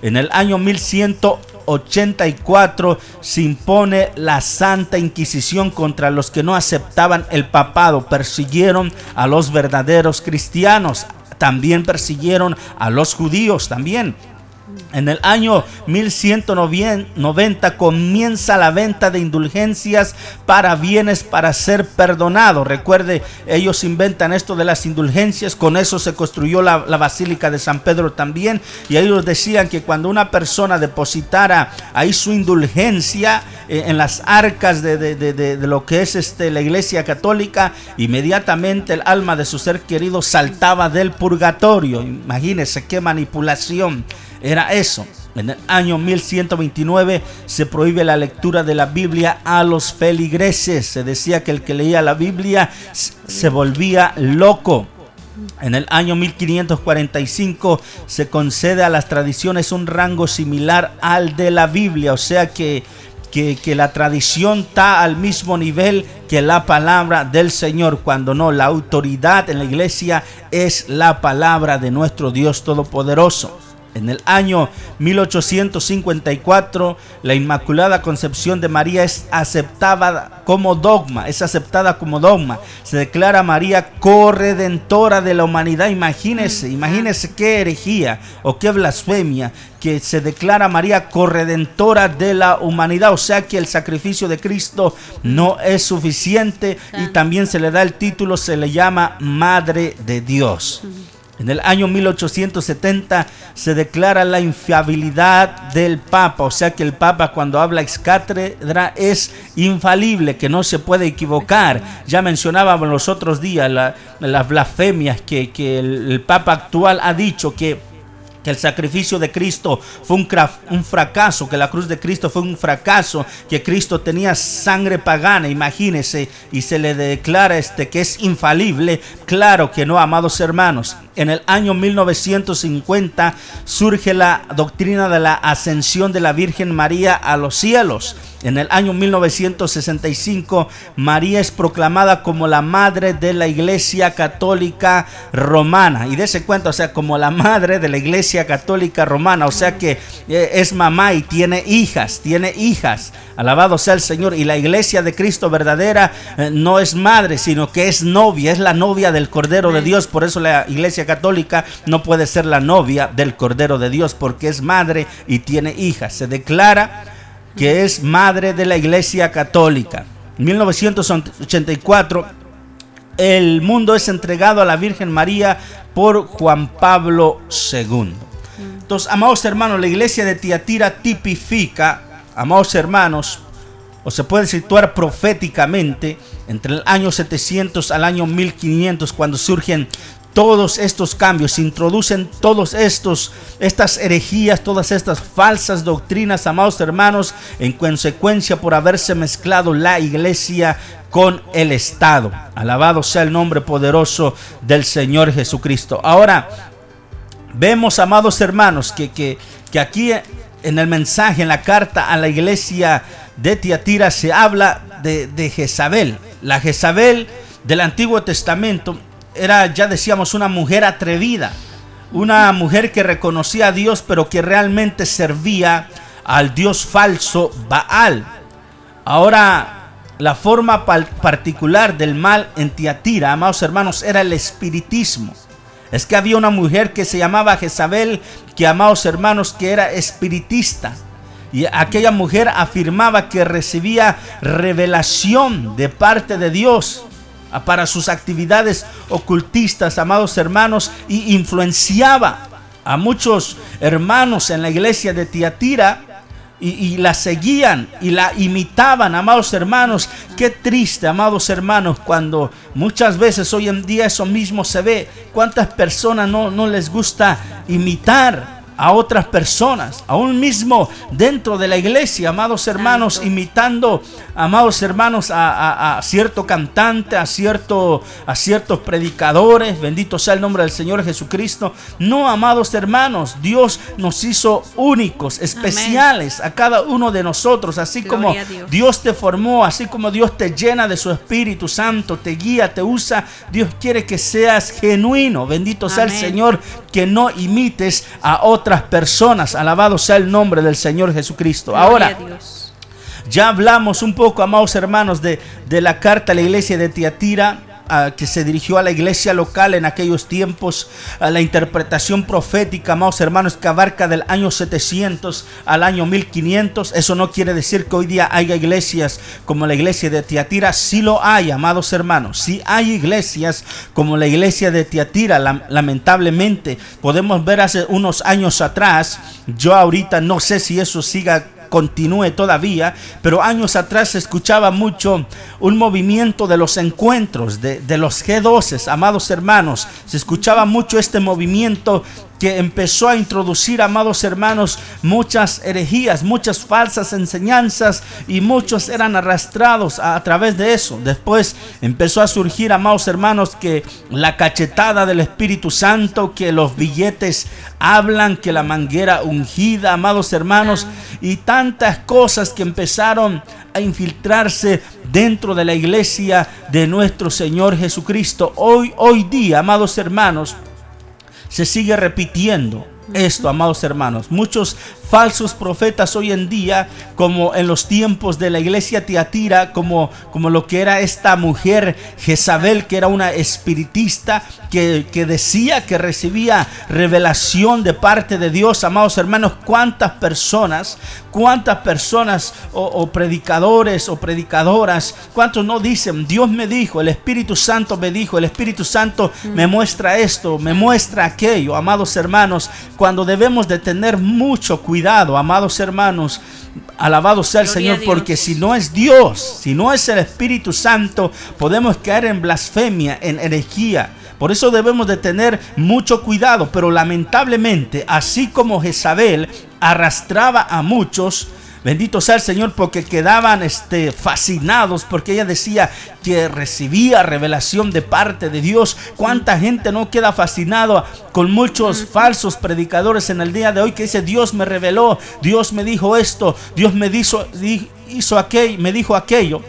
En el año 1100 84 se impone la Santa Inquisición contra los que no aceptaban el papado, persiguieron a los verdaderos cristianos, también persiguieron a los judíos también. En el año 1190 comienza la venta de indulgencias para bienes para ser perdonado. Recuerde, ellos inventan esto de las indulgencias, con eso se construyó la, la, Basílica de San Pedro también. Y ellos decían que cuando una persona depositara ahí su indulgencia eh, en las arcas de, de, de, de, lo que es este, la iglesia católica, inmediatamente el alma de su ser querido saltaba del purgatorio. Imagínense qué manipulación era eso. En el año 1129 se prohíbe la lectura de la Biblia a los feligreses. Se decía que el que leía la Biblia se volvía loco. En el año 1545 se concede a las tradiciones un rango similar al de la Biblia, o sea que, que, que, la tradición está al mismo nivel que la palabra del Señor, cuando no, la autoridad en la iglesia es la palabra de nuestro Dios Todopoderoso. En el año 1854, la Inmaculada Concepción de María es aceptada como dogma, es aceptada como dogma. Se declara María corredentora de la humanidad. Imagínese, imagínese qué herejía o qué blasfemia que se declara María corredentora de la humanidad. O sea que el sacrificio de Cristo no es suficiente y también se le da el título, se le llama Madre de Dios. En el año 1870 se declara la infiabilidad del Papa, o sea que el Papa cuando habla ex cátedra es infalible, que no se puede equivocar. Ya mencionábamos los otros días las blasfemias que, el Papa actual ha dicho que que el sacrificio de Cristo fue un, fracaso, que la cruz de Cristo fue un fracaso, que Cristo tenía sangre pagana, imagínese, y se le declara este que es infalible. Claro que no, amados hermanos. En el año 1950 surge la doctrina de la ascensión de la Virgen María a los cielos. En el año 1965, María es proclamada como la madre de la Iglesia Católica Romana. Y dése cuenta, o sea, como la madre de la Iglesia Católica Romana. O sea que eh, es mamá y tiene hijas, tiene hijas. Alabado sea el Señor. Y la Iglesia de Cristo verdadera eh, no es madre, sino que es novia, es la novia del Cordero de Dios. Por eso la Iglesia Católica no puede ser la novia del Cordero de Dios, porque es madre y tiene hijas. Se declara que es madre de la Iglesia Católica. En 1984, el mundo es entregado a la Virgen María por Juan Pablo II. Entonces, amados hermanos, la iglesia de Tiatira tipifica, amados hermanos, o se puede situar proféticamente entre el año 700 al año 1500, cuando surgen todos estos cambios, introducen todos estos estas herejías, todas estas falsas doctrinas, amados hermanos, en consecuencia por haberse mezclado la iglesia con el Estado. Alabado sea el nombre poderoso del Señor Jesucristo. Ahora, vemos, amados hermanos, que, que, que aquí en el mensaje, en la carta a la iglesia de Tiatira, se habla de, de Jezabel. La Jezabel del Antiguo Testamento era, ya decíamos, una mujer atrevida, una mujer que reconocía a Dios, pero que realmente servía al Dios falso Baal. Ahora, la forma particular del mal en Tiatira, amados hermanos, era el espiritismo. Es que había una mujer que se llamaba Jezabel, que amados hermanos, que era espiritista. Y aquella mujer afirmaba que recibía revelación de parte de Dios para sus actividades ocultistas, amados hermanos, y influenciaba a muchos hermanos en la iglesia de Tiatira y, la seguían y la imitaban, amados hermanos. Qué triste, amados hermanos, cuando muchas veces hoy en día eso mismo se ve. ¿Cuántas personas no, no les gusta imitar? A otras personas, aún mismo dentro de la iglesia, amados hermanos, imitando, amados hermanos, a, cierto cantante, a, cierto, a ciertos predicadores, bendito sea el nombre del Señor Jesucristo. No, amados hermanos, Dios nos hizo únicos, especiales a cada uno de nosotros, así como Dios. Dios te formó, así como Dios te llena de su Espíritu Santo, te guía, te usa, Dios quiere que seas genuino, bendito sea el Señor, que no imites a otras personas. Alabado sea el nombre del Señor Jesucristo. Ahora, ya hablamos un poco, amados hermanos, de, de la carta a la iglesia de Tiatira que se dirigió a la iglesia local en aquellos tiempos, la interpretación profética, amados hermanos, que abarca del año 700 al año 1500. Eso no quiere decir que hoy día haya iglesias como la iglesia de Tiatira. Sí lo hay, amados hermanos. Sí hay iglesias como la iglesia de Tiatira. Lamentablemente, podemos ver hace unos años atrás, yo ahorita no sé si eso siga continúe todavía, pero años atrás se escuchaba mucho un movimiento de los encuentros, de, los G12, amados hermanos, se escuchaba mucho este movimiento que empezó a introducir, amados hermanos, muchas herejías, muchas falsas enseñanzas y muchos eran arrastrados a, través de eso. Después empezó a surgir, amados hermanos, que la cachetada del Espíritu Santo, que los billetes hablan, que la manguera ungida, amados hermanos, y tantas cosas que empezaron a infiltrarse dentro de la iglesia de nuestro Señor Jesucristo. Hoy, hoy día, amados hermanos, se sigue repitiendo esto, amados hermanos. Muchos falsos profetas hoy en día, como en los tiempos de la iglesia Tiatira, como, como lo que era esta mujer Jezabel, que era una espiritista, que, que decía que recibía revelación de parte de Dios, amados hermanos, cuántas personas, cuántas personas o, o predicadores o predicadoras, cuántos no dicen, Dios me dijo, el Espíritu Santo me dijo, el Espíritu Santo me muestra esto, me muestra aquello, amados hermanos, cuando debemos de tener mucho cuidado amados hermanos. Alabado sea el Gloria Señor, porque si no es Dios, si no es el Espíritu Santo, podemos caer en blasfemia, en herejía. Por eso debemos de tener mucho cuidado, pero lamentablemente, así como Jezabel arrastraba a muchos, Bendito sea el Señor porque quedaban este, fascinados porque ella decía que recibía revelación de parte de Dios. ¿Cuánta gente no queda fascinado con muchos falsos predicadores en el día de hoy que dice Dios me reveló, Dios me dijo esto, Dios me hizo, hizo aquello, me dijo aquello?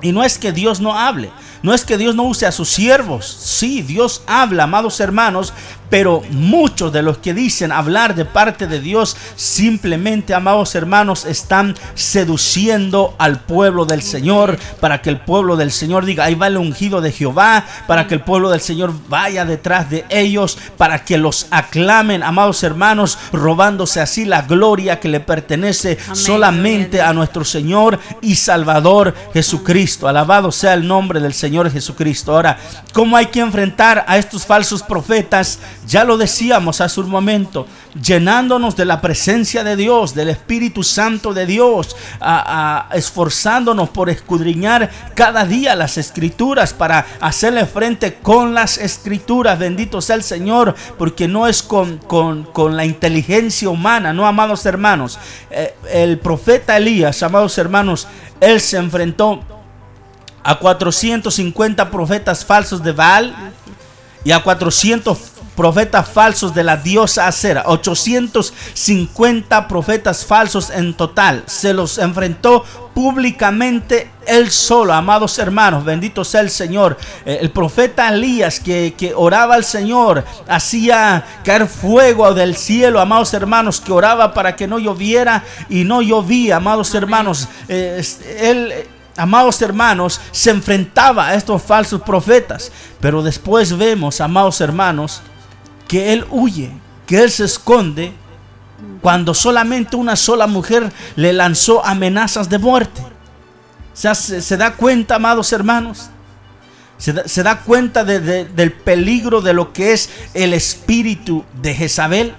Y no es que Dios no hable, no es que Dios no use a sus siervos. Sí, Dios habla, amados hermanos, pero muchos de los que dicen hablar de parte de Dios simplemente, amados hermanos, están seduciendo al pueblo del Señor para que el pueblo del Señor diga, ahí va el ungido de Jehová, para que el pueblo del Señor vaya detrás de ellos, para que los aclamen, amados hermanos, robándose así la gloria que le pertenece Amén. solamente a nuestro Señor y Salvador Jesucristo. Alabado sea el nombre del Señor Jesucristo. Ahora, ¿cómo hay que enfrentar a estos falsos profetas? Ya lo decíamos hace un momento, llenándonos de la presencia de Dios, del Espíritu Santo de Dios, a- esforzándonos por escudriñar cada día las escrituras para hacerle frente con las escrituras. Bendito sea el Señor, porque no es con, con- con la inteligencia humana, no, amados hermanos. Eh, el profeta Elías, amados hermanos, él se enfrentó a 450 profetas falsos de Baal y a 400 profetas falsos de la diosa Acera. 850 profetas falsos en total. Se los enfrentó públicamente él solo, amados hermanos. Bendito sea el Señor. Eh, el profeta Elías que, que oraba al Señor, hacía caer fuego del cielo, amados hermanos, que oraba para que no lloviera y no llovía, amados hermanos. Eh, él amados hermanos, se enfrentaba a estos falsos profetas. Pero después vemos, amados hermanos, que él huye, que él se esconde cuando solamente una sola mujer le lanzó amenazas de muerte. Se, da cuenta, amados hermanos. Se da, cuenta de- de- del peligro de lo que es el espíritu de Jezabel.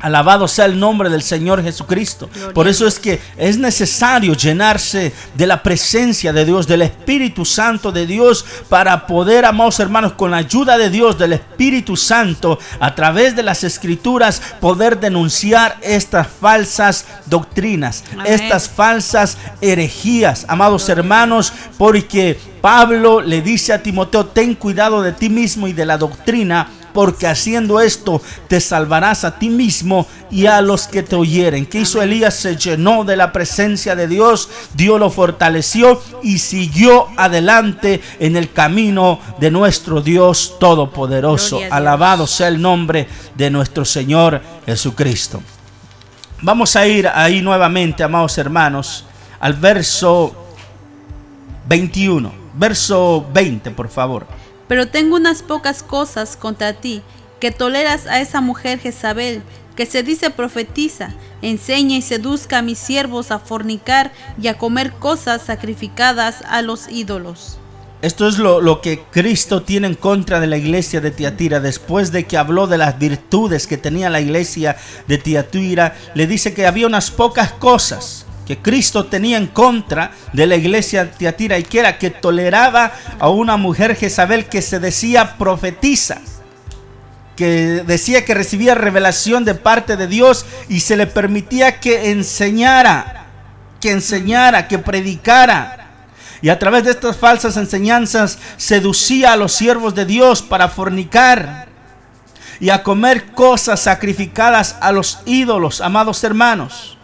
Alabado sea el nombre del Señor Jesucristo. Por eso es que es necesario llenarse de la presencia de Dios, del Espíritu Santo de Dios, para poder, amados hermanos, con la ayuda de Dios, del Espíritu Santo, a través de las Escrituras, poder denunciar estas falsas doctrinas, Amén. estas falsas herejías, amados hermanos, porque Pablo le dice a Timoteo, ten cuidado de ti mismo y de la doctrina, porque haciendo esto te salvarás a ti mismo y a los que te oyeren. ¿Qué hizo Elías? Se llenó de la presencia de Dios, Dios lo fortaleció y siguió adelante en el camino de nuestro Dios Todopoderoso. Dios. Alabado sea el nombre de nuestro Señor Jesucristo. Vamos a ir ahí nuevamente, amados hermanos, al verso 21. Verso 20, por favor. Pero tengo unas pocas cosas contra ti, que toleras a esa mujer Jezabel, que se dice profetiza, enseña y seduzca a mis siervos a fornicar y a comer cosas sacrificadas a los ídolos. Esto es lo, que Cristo tiene en contra de la iglesia de Tiatira. Después de que habló de las virtudes que tenía la iglesia de Tiatira, le dice que había unas pocas cosas que Cristo tenía en contra de la iglesia de Tiatira y que era que toleraba a una mujer Jezabel que se decía profetiza. que decía que recibía revelación de parte de Dios y se le permitía que enseñara, que enseñara, que predicara. Y a través de estas falsas enseñanzas seducía a los siervos de Dios para fornicar y a comer cosas sacrificadas a los ídolos, amados hermanos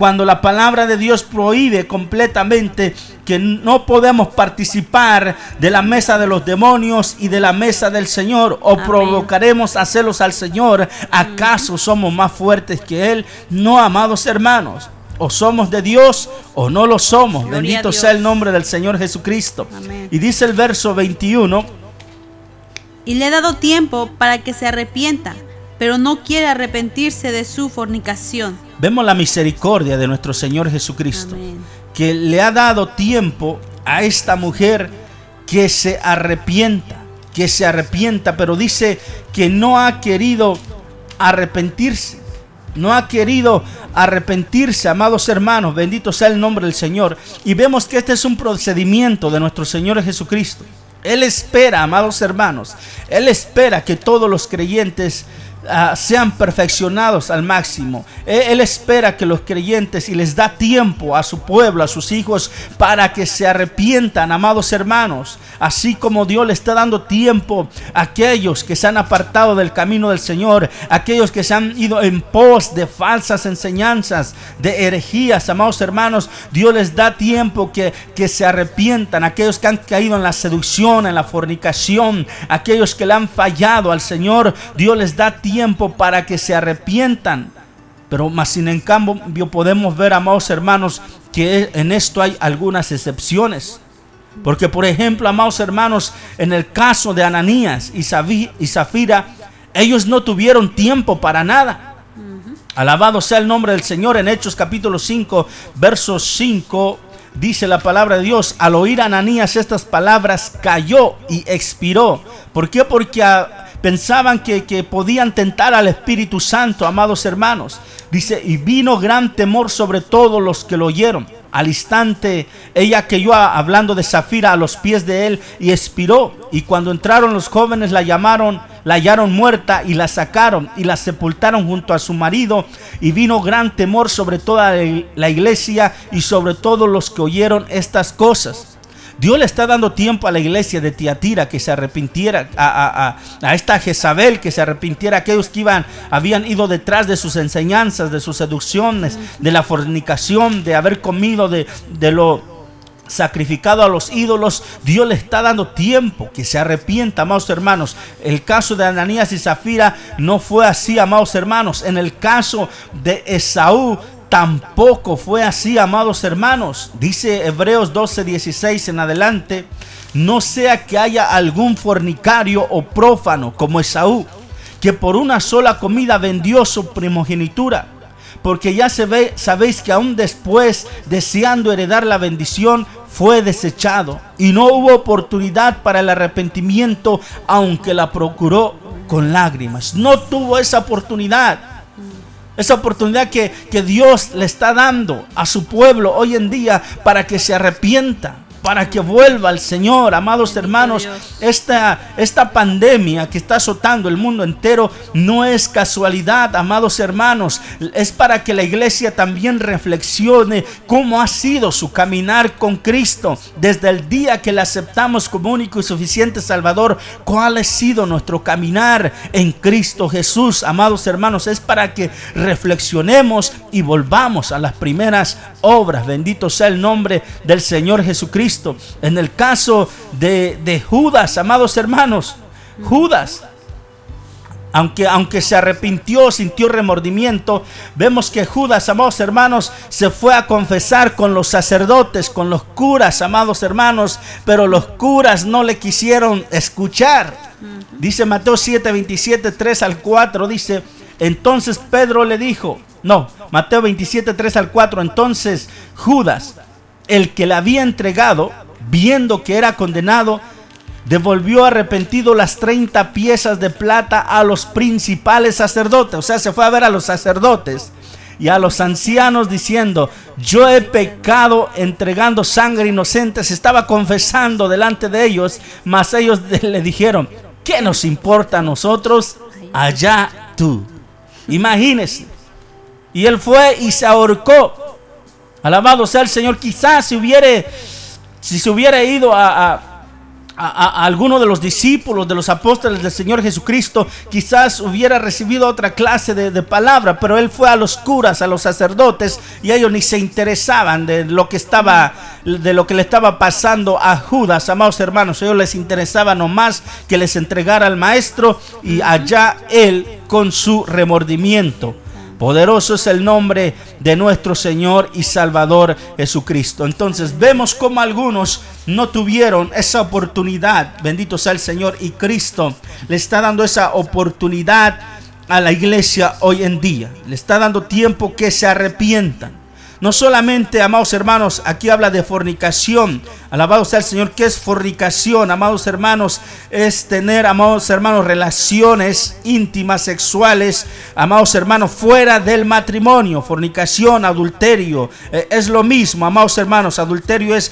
cuando la palabra de Dios prohíbe completamente que no podemos participar de la mesa de los demonios y de la mesa del Señor o provocaremos a celos al Señor, ¿acaso somos más fuertes que Él? No, amados hermanos. O somos de Dios o no lo somos. Bendito sea el nombre del Señor Jesucristo. Y dice el verso 21. Y le he dado tiempo para que se arrepienta, pero no quiere arrepentirse de su fornicación vemos la misericordia de nuestro Señor Jesucristo, que le ha dado tiempo a esta mujer que se arrepienta, que se arrepienta, pero dice que no ha querido arrepentirse. No ha querido arrepentirse, amados hermanos, bendito sea el nombre del Señor. Y vemos que este es un procedimiento de nuestro Señor Jesucristo. Él espera, amados hermanos, Él espera que todos los creyentes Ah, sean perfeccionados al máximo. Él, espera que los creyentes y les da tiempo a su pueblo, a sus hijos, para que se arrepientan, amados hermanos. Así como Dios le está dando tiempo a aquellos que se han apartado del camino del Señor, aquellos que se han ido en pos de falsas enseñanzas, de herejías, amados hermanos, Dios les da tiempo que, que se arrepientan, aquellos que han caído en la seducción, en la fornicación, aquellos que le han fallado al Señor, Dios les da tiempo tiempo para que se arrepientan. Pero más sin en cambio podemos ver, amados hermanos, que en esto hay algunas excepciones. Porque por ejemplo, amados hermanos, en el caso de Ananías y, y Zafira, ellos no tuvieron tiempo para nada. Alabado sea el nombre del Señor en Hechos capítulo 5, versos 5. Dice la palabra de Dios, al oír Ananías estas palabras, cayó y expiró. ¿Por qué? Porque a, pensaban que, podían tentar al Espíritu Santo, amados hermanos. Dice, y vino gran temor sobre todos los que lo oyeron. Al instante, ella cayó hablando de Zafira a los pies de él y expiró. Y cuando entraron los jóvenes la llamaron, la hallaron muerta y la sacaron y la sepultaron junto a su marido. Y vino gran temor sobre toda la iglesia y sobre todos los que oyeron estas cosas. Dios le está dando tiempo a la iglesia de Tiatira que se arrepintiera, a, esta Jezabel que se arrepintiera, aquellos que iban, habían ido detrás de sus enseñanzas, de sus seducciones, de la fornicación, de haber comido de, de lo sacrificado a los ídolos, Dios le está dando tiempo que se arrepienta, amados hermanos. El caso de Ananías y Zafira no fue así, amados hermanos. En el caso de Esaú, Tampoco fue así, amados hermanos. Dice Hebreos 12, 16 en adelante. No sea que haya algún fornicario o prófano como Esaú, que por una sola comida vendió su primogenitura. Porque ya se ve, sabéis que aún después, deseando heredar la bendición, fue desechado. Y no hubo oportunidad para el arrepentimiento, aunque la procuró con lágrimas. No tuvo esa oportunidad. Esa oportunidad que, que Dios le está dando a su pueblo hoy en día para que se arrepienta para que vuelva al Señor, amados hermanos. Esta, esta pandemia que está azotando el mundo entero no es casualidad, amados hermanos. Es para que la iglesia también reflexione cómo ha sido su caminar con Cristo desde el día que le aceptamos como único y suficiente Salvador. ¿Cuál ha sido nuestro caminar en Cristo Jesús, amados hermanos? Es para que reflexionemos y volvamos a las primeras obras. Bendito sea el nombre del Señor Jesucristo. En el caso de, Judas, amados hermanos, Judas, aunque, aunque, se arrepintió, sintió remordimiento, vemos que Judas, amados hermanos, se fue a confesar con los sacerdotes, con los curas, amados hermanos, pero los curas no le quisieron escuchar. Dice Mateo 7, 27, 3 al 4, dice, entonces Pedro le dijo, no, Mateo 27, 3 al 4, entonces Judas, el que le había entregado, viendo que era condenado, devolvió arrepentido las 30 piezas de plata a los principales sacerdotes. O sea, se fue a ver a los sacerdotes y a los ancianos diciendo, yo he pecado entregando sangre inocente. Se estaba confesando delante de ellos, mas ellos (laughs) le dijeron, ¿Qué nos importa a nosotros? Allá tú. Imagínese. Y él fue y se ahorcó. Alabado sea el Señor. Quizás si hubiera, si se hubiera ido a, a alguno de los discípulos, de los apóstoles del Señor Jesucristo, quizás hubiera recibido otra clase de, de, palabra, pero él fue a los curas, a los sacerdotes, y ellos ni se interesaban de lo que estaba, de lo que le estaba pasando a Judas, amados hermanos. Ellos les interesaba nomás que les entregara al maestro y allá él con su remordimiento. Poderoso es el nombre de nuestro Señor y Salvador Jesucristo. Entonces vemos como algunos no tuvieron esa oportunidad. Bendito sea el Señor y Cristo le está dando esa oportunidad a la iglesia hoy en día. Le está dando tiempo que se arrepientan. No solamente, amados hermanos, aquí habla de fornicación. Alabado sea el Señor, ¿qué es fornicación? Amados hermanos, es tener, amados hermanos, relaciones íntimas, sexuales, amados hermanos, fuera del matrimonio. Fornicación, adulterio, eh, es lo mismo, amados hermanos. Adulterio es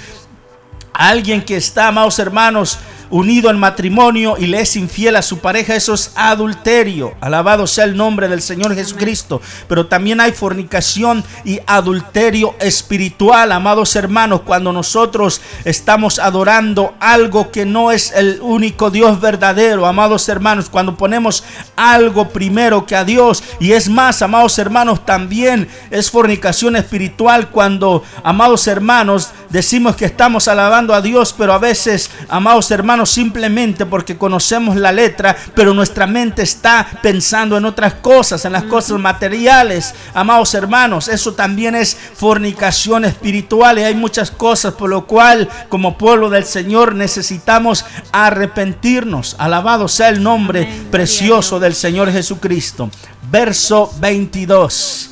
alguien que está, amados hermanos, unido en matrimonio y le es infiel a su pareja, eso es adulterio. Alabado sea el nombre del Señor Jesucristo. Pero también hay fornicación y adulterio espiritual, amados hermanos, cuando nosotros estamos adorando algo que no es el único Dios verdadero, amados hermanos, cuando ponemos algo primero que a Dios. Y es más, amados hermanos, también es fornicación espiritual cuando, amados hermanos, decimos que estamos alabando a Dios, pero a veces, amados hermanos, simplemente porque conocemos la letra, pero nuestra mente está pensando en otras cosas, en las cosas materiales. Amados hermanos, eso también es fornicación espiritual y hay muchas cosas por lo cual como pueblo del Señor necesitamos arrepentirnos. Alabado sea el nombre precioso del Señor Jesucristo. Verso 22.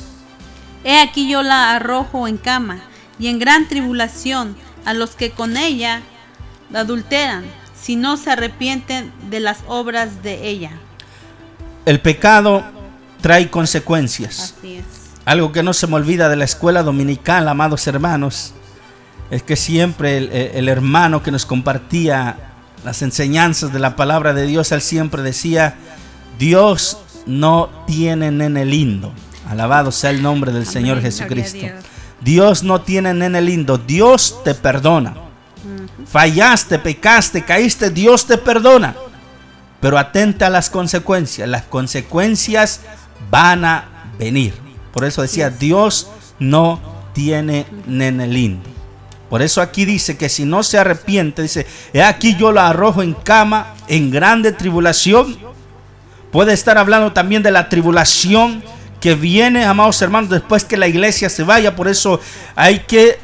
He aquí yo la arrojo en cama y en gran tribulación a los que con ella adulteran si no se arrepienten de las obras de ella. El pecado trae consecuencias. Así es. Algo que no se me olvida de la escuela dominical, amados hermanos, es que siempre el, el, hermano que nos compartía las enseñanzas de la palabra de Dios, él siempre decía, Dios no tiene nene lindo. Alabado sea el nombre del Amén, Señor Jesucristo. Dios. Dios no tiene nene lindo, Dios te perdona. Fallaste, pecaste, caíste, Dios te perdona. Pero atenta a las consecuencias. Las consecuencias van a venir. Por eso decía, Dios no tiene nene lindo. Por eso aquí dice que si no se arrepiente, dice, he aquí yo la arrojo en cama, en grande tribulación. Puede estar hablando también de la tribulación que viene, amados hermanos, después que la iglesia se vaya. Por eso hay que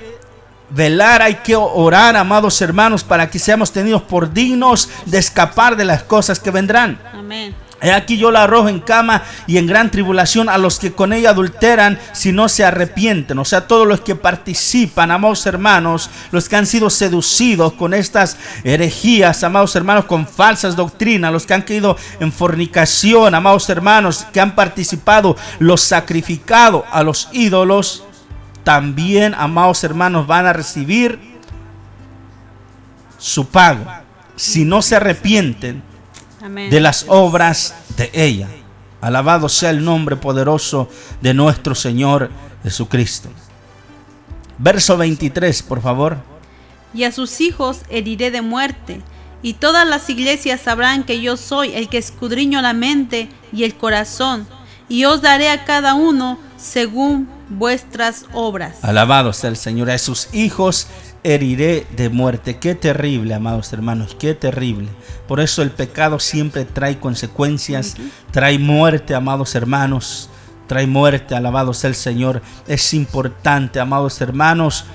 velar, hay que orar, amados hermanos, para que seamos tenidos por dignos de escapar de las cosas que vendrán. Amén. He aquí yo la arrojo en cama y en gran tribulación a los que con ella adulteran si no se arrepienten. O sea, todos los que participan, amados hermanos, los que han sido seducidos con estas herejías, amados hermanos, con falsas doctrinas, los que han caído en fornicación, amados hermanos, que han participado, los sacrificado a los ídolos, también, amados hermanos, van a recibir su pago si no se arrepienten Amén. de las obras de ella. Alabado sea el nombre poderoso de nuestro Señor Jesucristo. Verso 23, por favor. Y a sus hijos heriré de muerte, y todas las iglesias sabrán que yo soy el que escudriño la mente y el corazón, y os daré a cada uno según vuestras obras. Alabado sea el Señor. A sus hijos heriré de muerte. Qué terrible, amados hermanos, qué terrible. Por eso el pecado siempre trae consecuencias, trae muerte, amados hermanos. Trae muerte, alabado sea el Señor. Es importante, amados hermanos,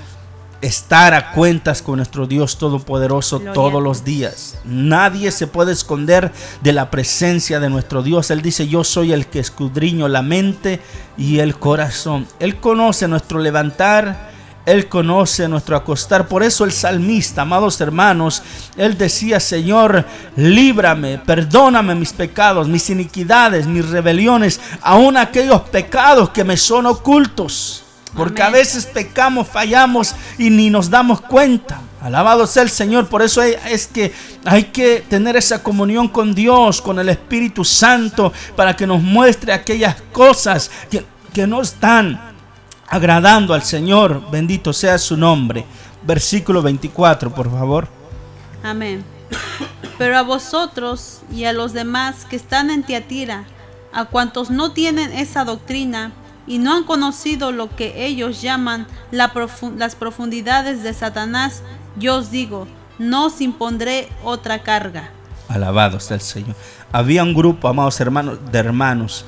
estar a cuentas con nuestro Dios Todopoderoso Gloria todos los días. Nadie se puede esconder de la presencia de nuestro Dios. Él dice, yo soy el que escudriño la mente y el corazón. Él conoce nuestro levantar. Él conoce nuestro acostar. Por eso el salmista, amados hermanos, él decía, Señor, líbrame, perdóname mis pecados, mis iniquidades, mis rebeliones, aun aquellos pecados que me son ocultos. Porque a veces pecamos, fallamos y ni nos damos cuenta. Alabado sea el Señor, por eso es que hay que tener esa comunión con Dios, con el Espíritu Santo, para que nos muestre aquellas cosas que, que no están agradando al Señor. Bendito sea su nombre. Versículo 24, por favor. Amén. Pero a vosotros y a los demás que están en Tiatira, a cuantos no tienen esa doctrina y no han conocido lo que ellos llaman la las profundidades de Satanás, yo os digo, no os impondré otra carga. Alabado sea el Señor. Había un grupo, amados hermanos, de hermanos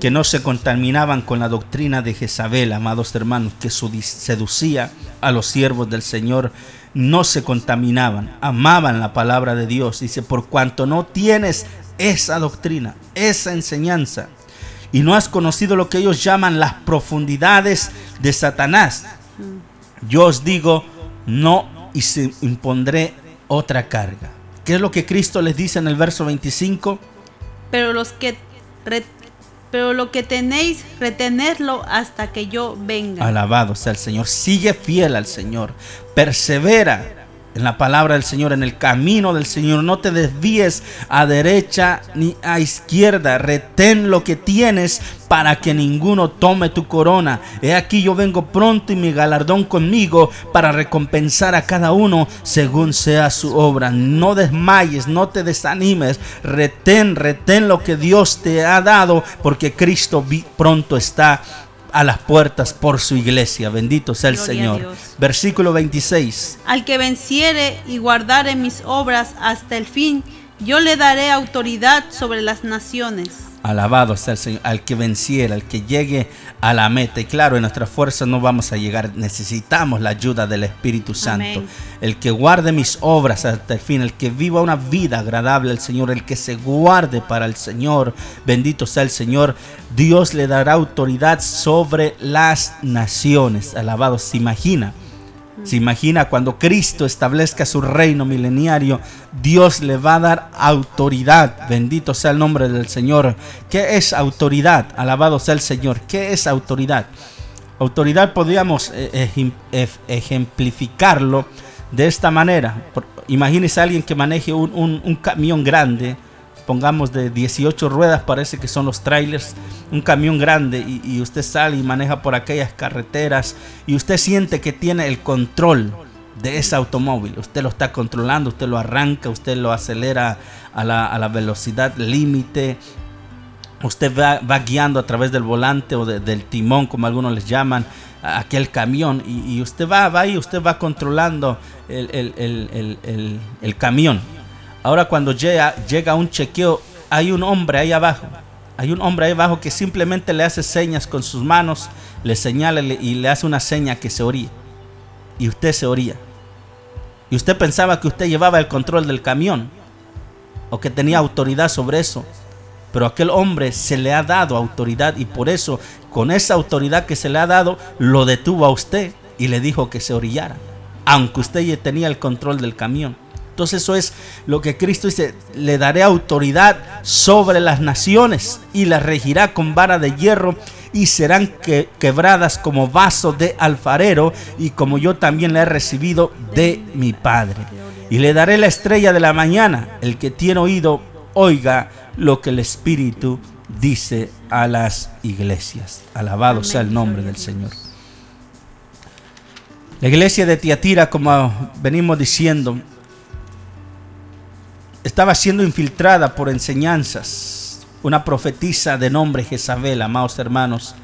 que no se contaminaban con la doctrina de Jezabel, amados hermanos, que seducía a los siervos del Señor. No se contaminaban, amaban la palabra de Dios. Dice, por cuanto no tienes esa doctrina, esa enseñanza, y no has conocido lo que ellos llaman las profundidades de Satanás, yo os digo, no y se impondré otra carga. ¿Qué es lo que Cristo les dice en el verso 25? Pero los que pero lo que tenéis, retenerlo hasta que yo venga. Alabado sea el Señor. Sigue fiel al Señor. Persevera en la palabra del Señor, en el camino del Señor. No te desvíes a derecha ni a izquierda. Retén lo que tienes para que ninguno tome tu corona. He aquí yo vengo pronto y mi galardón conmigo para recompensar a cada uno según sea su obra. No desmayes, no te desanimes. Retén, retén lo que Dios te ha dado porque Cristo pronto está a las puertas por su iglesia. Bendito sea el Señor. Versículo 26. Al que venciere y guardare mis obras hasta el fin, yo le daré autoridad sobre las naciones. Alabado sea el Señor, al que venciera, al que llegue a la meta. Y claro, en nuestra fuerza no vamos a llegar, necesitamos la ayuda del Espíritu Santo. El que guarde mis obras hasta el fin, el que viva una vida agradable al Señor, el que se guarde para el Señor, bendito sea el Señor, Dios le dará autoridad sobre las naciones. Alabado, se imagina se imagina cuando Cristo establezca su reino mileniario, Dios le va a dar autoridad. Bendito sea el nombre del Señor. ¿Qué es autoridad? Alabado sea el Señor. ¿Qué es autoridad? Autoridad podríamos eh, ejemplificarlo de esta manera. Imagínese a alguien que maneje un camión grande pongamos de 18 ruedas, parece que son los trailers, un camión grande y, usted sale y maneja por aquellas carreteras y usted siente que tiene el control de ese automóvil. Usted lo está controlando, usted lo arranca, usted lo acelera a la, velocidad límite. Usted va, guiando a través del volante o del timón, como algunos les llaman, aquel camión. Y, usted va, va y usted va controlando el camión Ahora cuando llega, llega un chequeo, hay un hombre ahí abajo. Hay un hombre ahí abajo que simplemente le hace señas con sus manos, le señala y le hace una seña que se oría. Y usted se oría. Y usted pensaba que usted llevaba el control del camión o que tenía autoridad sobre eso. Pero aquel hombre se le ha dado autoridad y por eso, con esa autoridad que se le ha dado, lo detuvo a usted y le dijo que se orillara, aunque usted tenía el control del camión. Entonces eso es lo que Cristo dice, le daré autoridad sobre las naciones y las regirá con vara de hierro y serán quebradas como vaso de alfarero y como yo también le he recibido de mi Padre. Y le daré la estrella de la mañana, el que tiene oído, oiga lo que el Espíritu dice a las iglesias. Alabado sea el nombre del Señor. La iglesia de Tiatira, como venimos diciendo, estaba siendo infiltrada por enseñanzas. Una profetisa de nombre Jezabel, amados hermanos,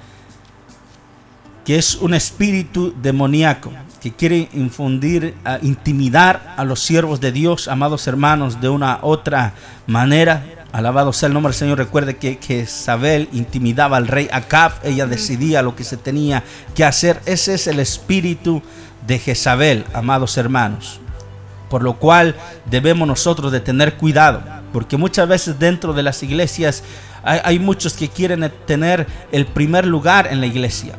que es un espíritu demoníaco que quiere infundir, intimidar a los siervos de Dios, amados hermanos, de una otra manera. Alabado sea el nombre del Señor. Recuerde que, que Jezabel intimidaba al rey Acab. Ella decidía lo que se tenía que hacer. Ese es el espíritu de Jezabel, amados hermanos por lo cual debemos nosotros de tener cuidado, porque muchas veces dentro de las iglesias hay, muchos que quieren tener el primer lugar en la iglesia,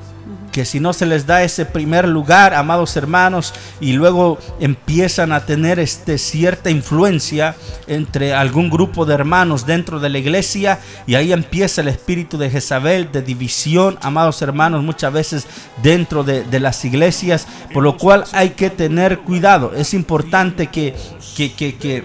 que si no se les da ese primer lugar, amados hermanos, y luego empiezan a tener este, cierta influencia entre algún grupo de hermanos dentro de la iglesia, y ahí empieza el espíritu de Jezabel, de división, amados hermanos, muchas veces dentro de, las iglesias, por lo cual hay que tener cuidado. Es importante que, que, que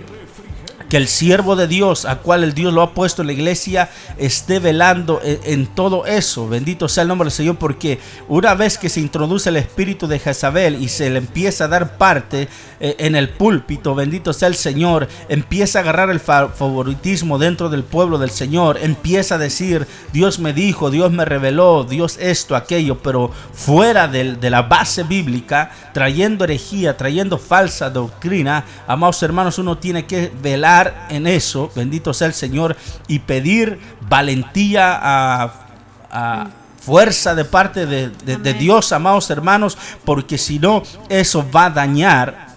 que el siervo de Dios, a cual el Dios lo ha puesto en la iglesia, esté velando en, todo eso. Bendito sea el nombre del Señor, porque una vez que se introduce el espíritu de Jezabel y se le empieza a dar parte eh, en el púlpito, bendito sea el Señor, empieza a agarrar el favoritismo dentro del pueblo del Señor, empieza a decir, Dios me dijo, Dios me reveló, Dios esto, aquello, pero fuera de, de la base bíblica, trayendo herejía, trayendo falsa doctrina, amados hermanos, uno tiene que velar en eso, bendito sea el Señor, y pedir valentía a, fuerza de parte de, de Dios, amados hermanos, porque si no, eso va a dañar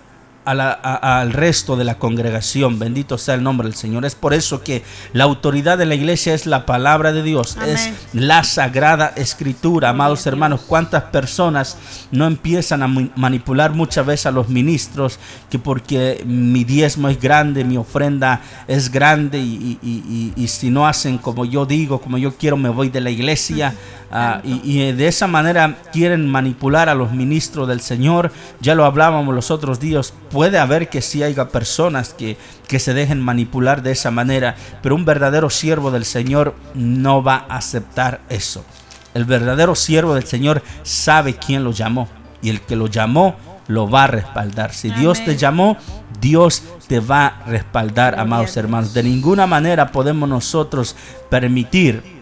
al resto de la congregación. Bendito sea el nombre del Señor. Es por eso que la autoridad de la iglesia es la palabra de Dios, es la sagrada escritura. Amados hermanos, ¿cuántas personas no empiezan a manipular muchas veces a los ministros que porque mi diezmo es grande, mi ofrenda es grande y, si no hacen como yo digo, como yo quiero, me voy de la iglesia? Ah, y, de esa manera quieren manipular a los ministros del Señor. Ya lo hablábamos los otros días. Puede haber que sí haya personas que, que se dejen manipular de esa manera, pero un verdadero siervo del Señor no va a aceptar eso. El verdadero siervo del Señor sabe quién lo llamó y el que lo llamó lo va a respaldar. Si Dios te llamó, Dios te va a respaldar, amados hermanos. De ninguna manera podemos nosotros permitir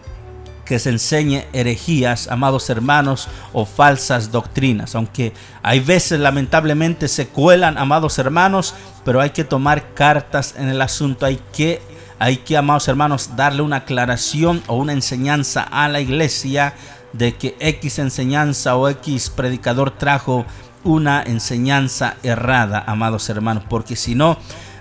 que se enseñe herejías, amados hermanos, o falsas doctrinas. Aunque hay veces lamentablemente se cuelan, amados hermanos, pero hay que tomar cartas en el asunto. Hay que, hay que, amados hermanos, darle una aclaración o una enseñanza a la iglesia de que X enseñanza o X predicador trajo una enseñanza errada, amados hermanos, porque si no,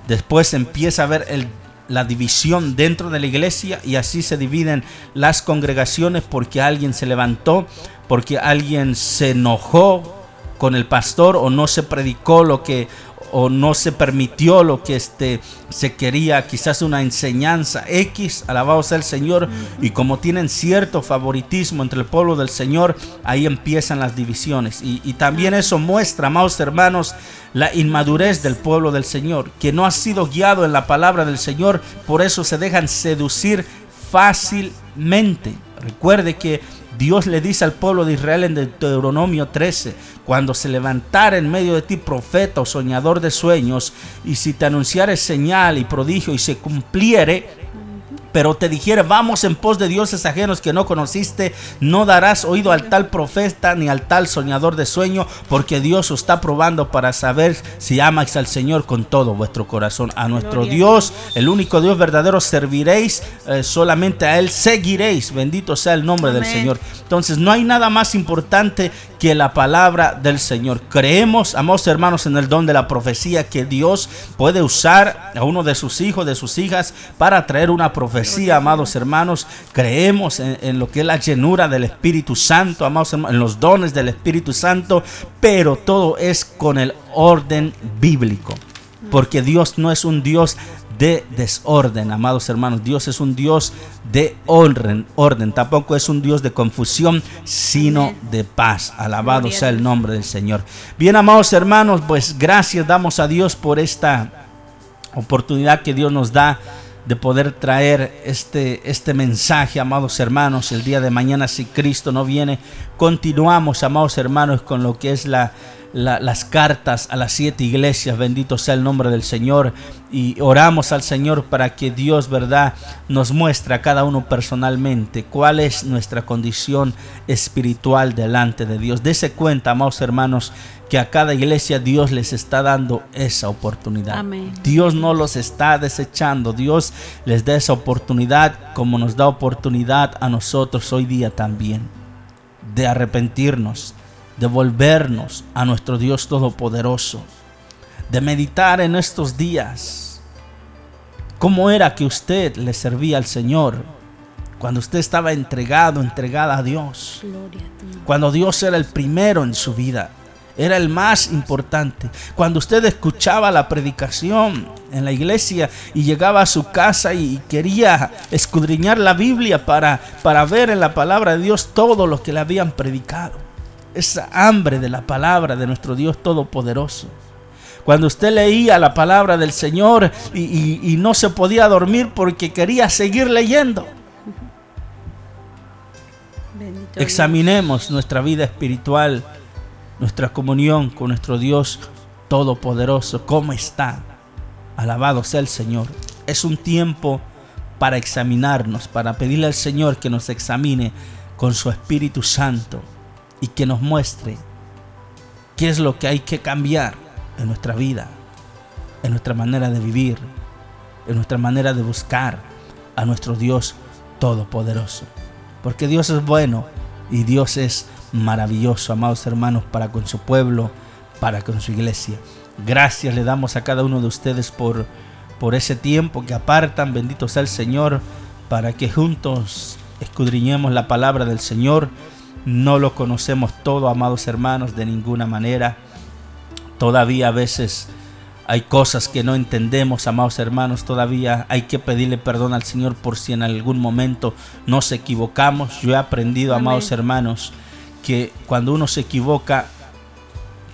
después empieza a ver el la división dentro de la iglesia y así se dividen las congregaciones porque alguien se levantó, porque alguien se enojó con el pastor o no se predicó lo que o no se permitió lo que este se quería, quizás una enseñanza X, alabado sea el Señor, y como tienen cierto favoritismo entre el pueblo del Señor, ahí empiezan las divisiones. Y, y también eso muestra, amados hermanos, la inmadurez del pueblo del Señor, que no ha sido guiado en la palabra del Señor, por eso se dejan seducir fácilmente. Recuerde que Dios le dice al pueblo de Israel en Deuteronomio 13, cuando se levantara en medio de ti profeta o soñador de sueños, y si te anunciare señal y prodigio y se cumpliere, pero te dijere, vamos en pos de dioses ajenos que no conociste, no darás oído al tal profeta ni al tal soñador de sueño, porque Dios os está probando para saber si amáis al Señor con todo vuestro corazón. A nuestro Dios, el único Dios verdadero, serviréis, eh, solamente a Él seguiréis. Bendito sea el nombre del Señor. Entonces, no hay nada más importante que la palabra del Señor. Creemos, amados hermanos, en el don de la profecía que Dios puede usar a uno de sus hijos, de sus hijas, para traer una profecía, amados hermanos. Creemos en, lo que es la llenura del Espíritu Santo, amados hermanos, en los dones del Espíritu Santo, pero todo es con el orden bíblico. Porque Dios no es un Dios de desorden, amados hermanos. Dios es un Dios de orden, orden. Tampoco es un Dios de confusión, sino de paz. Alabado sea el nombre del Señor. Bien, amados hermanos, pues gracias damos a Dios por esta oportunidad que Dios nos da de poder traer este, este mensaje, amados hermanos, el día de mañana si Cristo no viene. Continuamos, amados hermanos, con lo que es la las cartas a las siete iglesias, bendito sea el nombre del Señor, y oramos al Señor para que Dios, verdad, nos muestre a cada uno personalmente cuál es nuestra condición espiritual delante de Dios. Dese cuenta, amados hermanos, que a cada iglesia Dios les está dando esa oportunidad. Dios no los está desechando, Dios les da esa oportunidad como nos da oportunidad a nosotros hoy día también de arrepentirnos de volvernos a nuestro Dios Todopoderoso, de meditar en estos días cómo era que usted le servía al Señor Cuando usted estaba entregado, entregada a Dios. Cuando Dios era el primero en su vida. Era el más importante. Cuando usted escuchaba la predicación en la iglesia y llegaba a su casa y quería escudriñar la Biblia para, para ver en la palabra de Dios todo lo que le habían predicado. Esa hambre de la palabra de nuestro Dios Todopoderoso. Cuando usted leía la palabra del Señor y, y- y no se podía dormir porque quería seguir leyendo. Examinemos nuestra vida espiritual, nuestra comunión con nuestro Dios Todopoderoso. ¿Cómo está? Alabado sea el Señor. Es un tiempo para examinarnos, para pedirle al Señor que nos examine con su Espíritu Santo y que nos muestre qué es lo que hay que cambiar en nuestra vida, en nuestra manera de vivir, en nuestra manera de buscar a nuestro Dios Todopoderoso. Porque Dios es bueno y Dios es maravilloso, amados hermanos, para con su pueblo, para con su iglesia. Gracias le damos a cada uno de ustedes por, por ese tiempo que apartan. Bendito sea el Señor, para que juntos escudriñemos la palabra del Señor. No lo conocemos todo, amados hermanos, de ninguna manera. Todavía a veces hay cosas que no entendemos, amados hermanos. Todavía hay que pedirle perdón al Señor por si en algún momento nos equivocamos. Yo he aprendido, Amén. amados hermanos, que cuando uno se equivoca,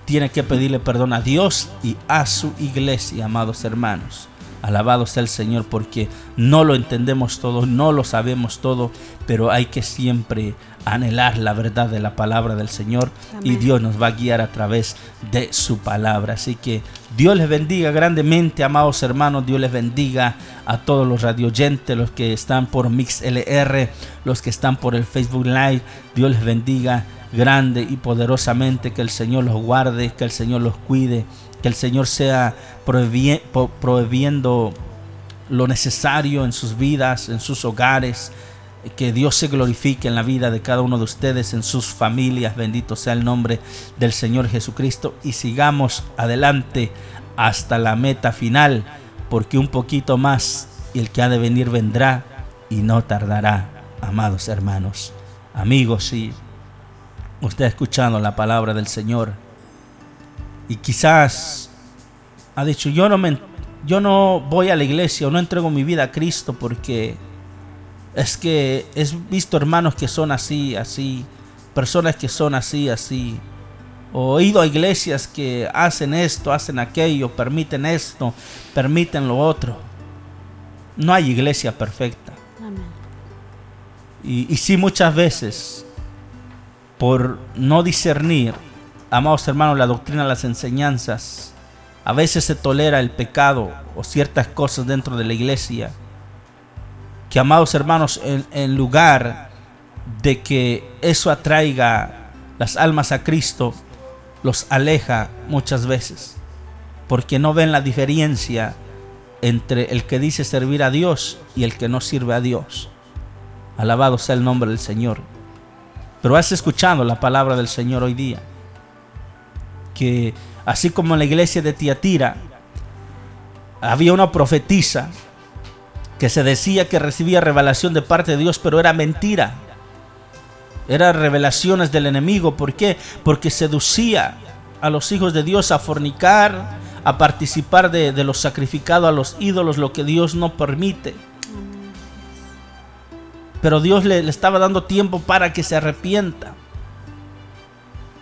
tiene que pedirle perdón a Dios y a su iglesia, amados hermanos. Alabado sea el Señor porque no lo entendemos todo, no lo sabemos todo, pero hay que siempre anhelar la verdad de la palabra del Señor y. Dios nos va a guiar a través de su palabra. Así que Dios les bendiga grandemente, amados hermanos, Dios les bendiga a todos los radioyentes, los que están por MixLR, los que están por el Facebook Live, Dios les bendiga grande y poderosamente, que el Señor los guarde, que el Señor los cuide, que el Señor sea proveviendo lo necesario en sus vidas, en sus hogares. Que Dios se glorifique en la vida de cada uno de ustedes, en sus familias. Bendito sea el nombre del Señor Jesucristo. Y sigamos adelante hasta la meta final, porque un poquito más y el que ha de venir vendrá y no tardará, amados hermanos. Amigos, sí, usted ha escuchado la palabra del Señor y quizás ha dicho, yo no, me, yo no voy a la iglesia o no entrego mi vida a Cristo porque es que he visto hermanos que son así, así, personas que son así, así. O he ido a iglesias que hacen esto, hacen aquello, permiten esto, permiten lo otro. No hay iglesia perfecta. Amén. Y, y sí muchas veces, por no discernir, amados hermanos, la doctrina, las enseñanzas, a veces se tolera el pecado o ciertas cosas dentro de la iglesia, que amados hermanos, en, en lugar de que eso atraiga las almas a Cristo, los aleja muchas veces, porque no ven la diferencia entre el que dice servir a Dios y el que no sirve a Dios. Alabado sea el nombre del Señor. Pero has escuchado la palabra del Señor hoy día. Que así como en la iglesia de Tiatira había una profetisa que se decía que recibía revelación de parte de Dios, pero era mentira. Eran revelaciones del enemigo. ¿Por qué? Porque seducía a los hijos de Dios a fornicar, a participar de, de lo sacrificado a los ídolos, lo que Dios no permite. Pero Dios le, le estaba dando tiempo para que se arrepienta.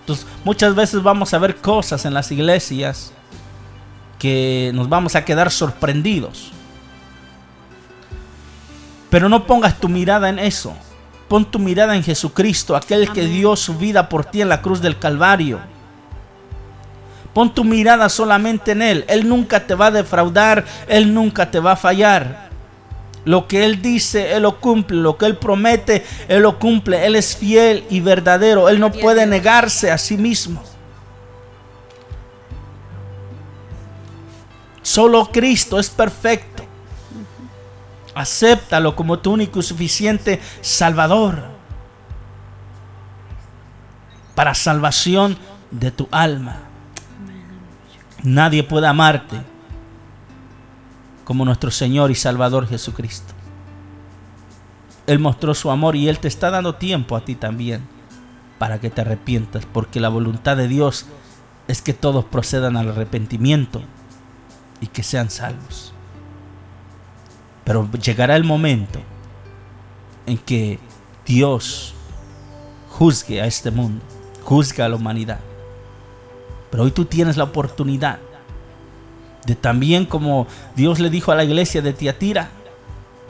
Entonces, muchas veces vamos a ver cosas en las iglesias que nos vamos a quedar sorprendidos. Pero no pongas tu mirada en eso. Pon tu mirada en Jesucristo, aquel que dio su vida por ti en la cruz del Calvario. Pon tu mirada solamente en Él. Él nunca te va a defraudar, Él nunca te va a fallar. Lo que Él dice, Él lo cumple. Lo que Él promete, Él lo cumple. Él es fiel y verdadero. Él no puede negarse a sí mismo. Solo Cristo es perfecto. Acéptalo como tu único y suficiente Salvador. Para salvación de tu alma. Nadie puede amarte como nuestro Señor y Salvador Jesucristo. Él mostró su amor y Él te está dando tiempo a ti también para que te arrepientas, porque la voluntad de Dios es que todos procedan al arrepentimiento y que sean salvos. Pero llegará el momento en que Dios juzgue a este mundo, juzgue a la humanidad. Pero hoy tú tienes la oportunidad de también como Dios le dijo a la iglesia de Tiatira,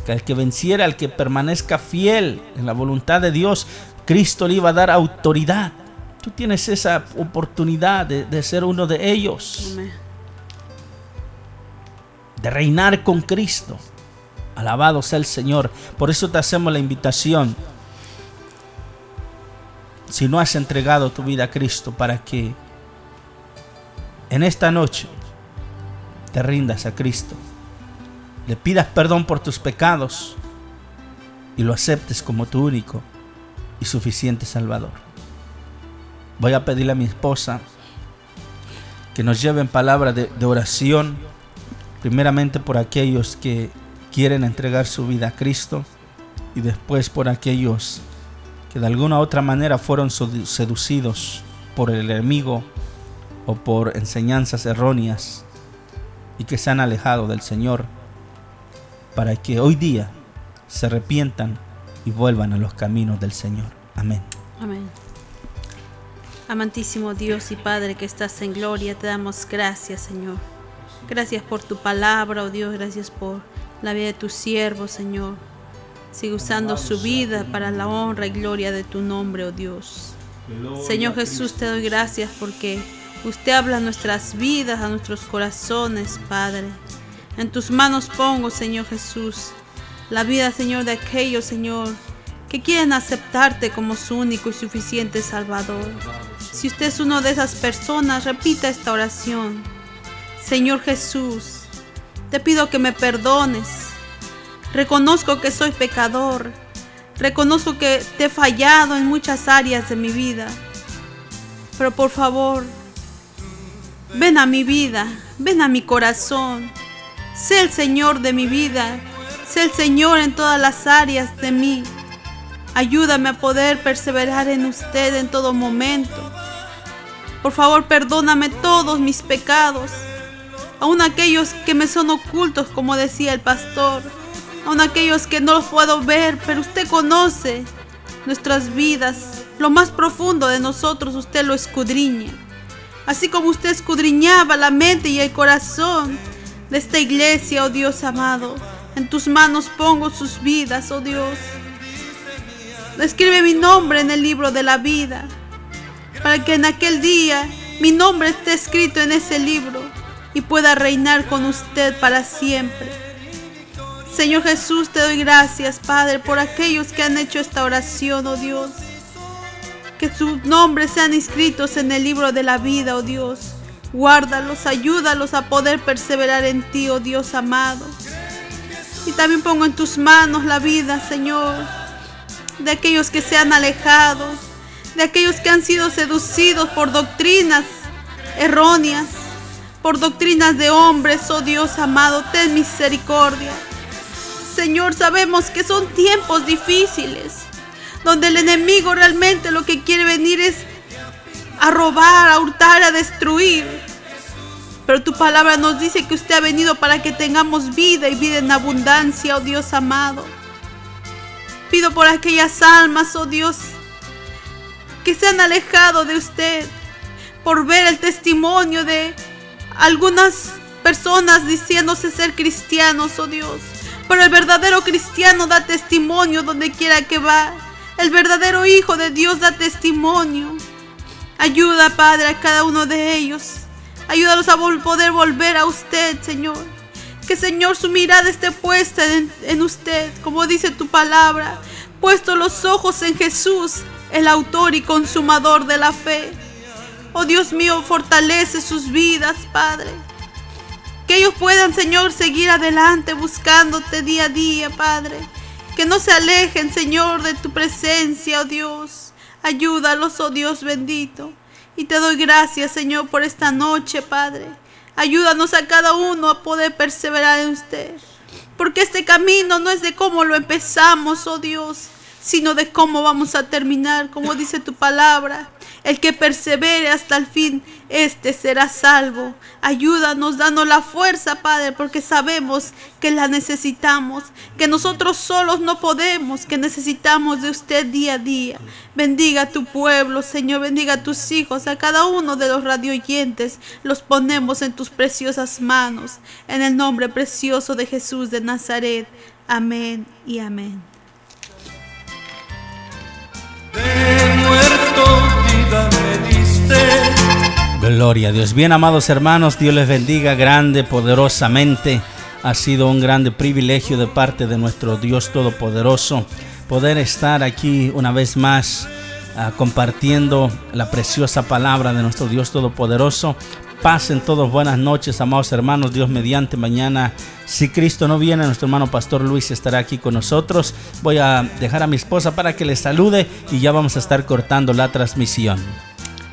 que al que venciera, al que permanezca fiel en la voluntad de Dios, Cristo le iba a dar autoridad. Tú tienes esa oportunidad de, de ser uno de ellos, Amén. de reinar con Cristo. Alabado sea el Señor. Por eso te hacemos la invitación. Si no has entregado tu vida a Cristo para que en esta noche te rindas a Cristo, le pidas perdón por tus pecados y lo aceptes como tu único y suficiente Salvador. Voy a pedirle a mi esposa que nos lleve en palabra de, de oración, primeramente por aquellos que quieren entregar su vida a Cristo y después por aquellos que de alguna u otra manera fueron sedu- seducidos por el enemigo o por enseñanzas erróneas y que se han alejado del Señor para que hoy día se arrepientan y vuelvan a los caminos del Señor. Amén. Amén. Amantísimo Dios y Padre que estás en gloria, te damos gracias, Señor. Gracias por tu palabra, oh Dios, gracias por la vida de tu siervo, Señor. Sigue usando su vida para la honra y gloria de tu nombre, oh Dios. Señor Jesús, te doy gracias porque usted habla a nuestras vidas, a nuestros corazones, Padre. En tus manos pongo, Señor Jesús, la vida, Señor, de aquellos, Señor, que quieren aceptarte como su único y suficiente Salvador. Si usted es uno de esas personas, repita esta oración. Señor Jesús, te pido que me perdones. Reconozco que soy pecador. Reconozco que te he fallado en muchas áreas de mi vida. Pero por favor, ven a mi vida, ven a mi corazón. Sé el Señor de mi vida. Sé el Señor en todas las áreas de mí. Ayúdame a poder perseverar en usted en todo momento. Por favor, perdóname todos mis pecados, aun aquellos que me son ocultos, como decía el pastor, aun aquellos que no los puedo ver, pero usted conoce nuestras vidas, lo más profundo de nosotros, usted lo escudriña. Así como usted escudriñaba la mente y el corazón de esta iglesia, oh Dios amado, en tus manos pongo sus vidas, oh Dios. Escribe mi nombre en el libro de la vida, para que en aquel día mi nombre esté escrito en ese libro y pueda reinar con usted para siempre. Señor Jesús, te doy gracias, Padre, por aquellos que han hecho esta oración, oh Dios. Que sus nombres sean inscritos en el libro de la vida, oh Dios. Guárdalos, ayúdalos a poder perseverar en ti, oh Dios amado. Y también pongo en tus manos la vida, Señor, de aquellos que se han alejado, de aquellos que han sido seducidos por doctrinas erróneas, por doctrinas de hombres, oh Dios amado, ten misericordia. Señor, sabemos que son tiempos difíciles, donde el enemigo realmente lo que quiere venir es a robar, a hurtar, a destruir. Pero tu palabra nos dice que usted ha venido para que tengamos vida y vida en abundancia, oh Dios amado. Pido por aquellas almas, oh Dios, que se han alejado de usted por ver el testimonio de algunas personas diciéndose ser cristianos, oh Dios. Pero el verdadero cristiano da testimonio donde quiera que va. El verdadero Hijo de Dios da testimonio. Ayuda, Padre, a cada uno de ellos. Ayúdalos a poder volver a usted, Señor. Que, Señor, su mirada esté puesta en, en usted, como dice tu palabra. Puesto los ojos en Jesús, el autor y consumador de la fe. Oh Dios mío, fortalece sus vidas, Padre. Que ellos puedan, Señor, seguir adelante buscándote día a día, Padre. Que no se alejen, Señor, de tu presencia, oh Dios. Ayúdalos, oh Dios bendito. Y te doy gracias, Señor, por esta noche, Padre. Ayúdanos a cada uno a poder perseverar en usted. Porque este camino no es de cómo lo empezamos, oh Dios, sino de cómo vamos a terminar, como dice tu palabra. El que persevere hasta el fin, este será salvo. Ayúdanos, danos la fuerza, Padre, porque sabemos que la necesitamos, que nosotros solos no podemos, que necesitamos de usted día a día. Bendiga a tu pueblo, Señor, bendiga a tus hijos, a cada uno de los radioyentes. Los ponemos en tus preciosas manos, en el nombre precioso de Jesús de Nazaret. Amén y amén. Gloria a Dios. Bien, amados hermanos, Dios les bendiga grande, poderosamente. Ha sido un grande privilegio de parte de nuestro Dios Todopoderoso poder estar aquí una vez más ah, compartiendo la preciosa palabra de nuestro Dios Todopoderoso. Pasen todos buenas noches, amados hermanos. Dios mediante mañana, si Cristo no viene, nuestro hermano Pastor Luis estará aquí con nosotros. Voy a dejar a mi esposa para que les salude y ya vamos a estar cortando la transmisión.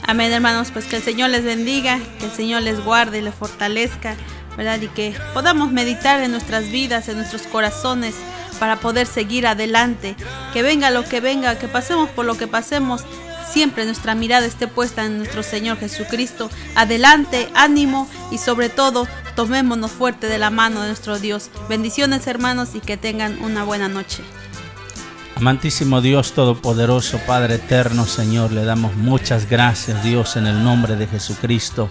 Amén, hermanos, pues que el Señor les bendiga, que el Señor les guarde y les fortalezca, ¿verdad? Y que podamos meditar en nuestras vidas, en nuestros corazones, para poder seguir adelante. Que venga lo que venga, que pasemos por lo que pasemos, siempre nuestra mirada esté puesta en nuestro Señor Jesucristo. Adelante, ánimo y sobre todo, tomémonos fuerte de la mano de nuestro Dios. Bendiciones, hermanos, y que tengan una buena noche. Amantísimo Dios Todopoderoso, Padre Eterno, Señor, le damos muchas gracias, Dios, en el nombre de Jesucristo,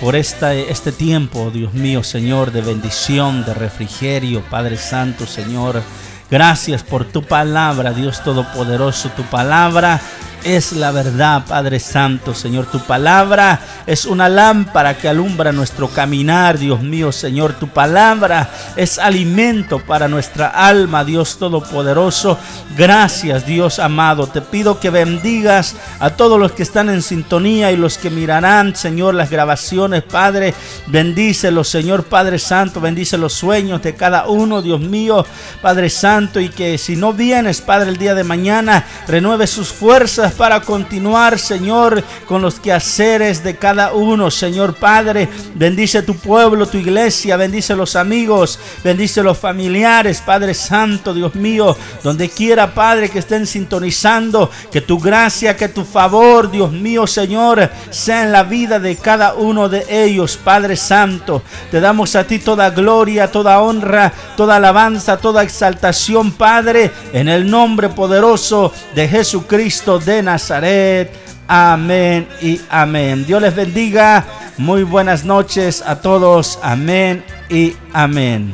por esta, este tiempo, Dios mío, Señor, de bendición, de refrigerio, Padre Santo, Señor. Gracias por tu palabra, Dios Todopoderoso, tu palabra es la verdad, Padre Santo, Señor. Tu palabra es una lámpara que alumbra nuestro caminar, Dios mío, Señor. Tu palabra es alimento para nuestra alma, Dios Todopoderoso. Gracias, Dios amado. Te pido que bendigas a todos los que están en sintonía y los que mirarán, Señor, las grabaciones, Padre. Bendícelos, Señor Padre Santo. Bendice los sueños de cada uno, Dios mío, Padre Santo. Y que si no vienes, Padre, el día de mañana, renueve sus fuerzas para continuar, Señor, con los quehaceres de cada uno, Señor Padre. Bendice tu pueblo, tu iglesia, bendice los amigos, bendice los familiares, Padre Santo, Dios mío, donde quiera, Padre, que estén sintonizando, que tu gracia, que tu favor, Dios mío, Señor, sea en la vida de cada uno de ellos, Padre Santo. Te damos a ti toda gloria, toda honra, toda alabanza, toda exaltación, Padre, en el nombre poderoso de Jesucristo Nazaret. Amén y amén. Dios les bendiga. Muy buenas noches a todos. Amén y amén.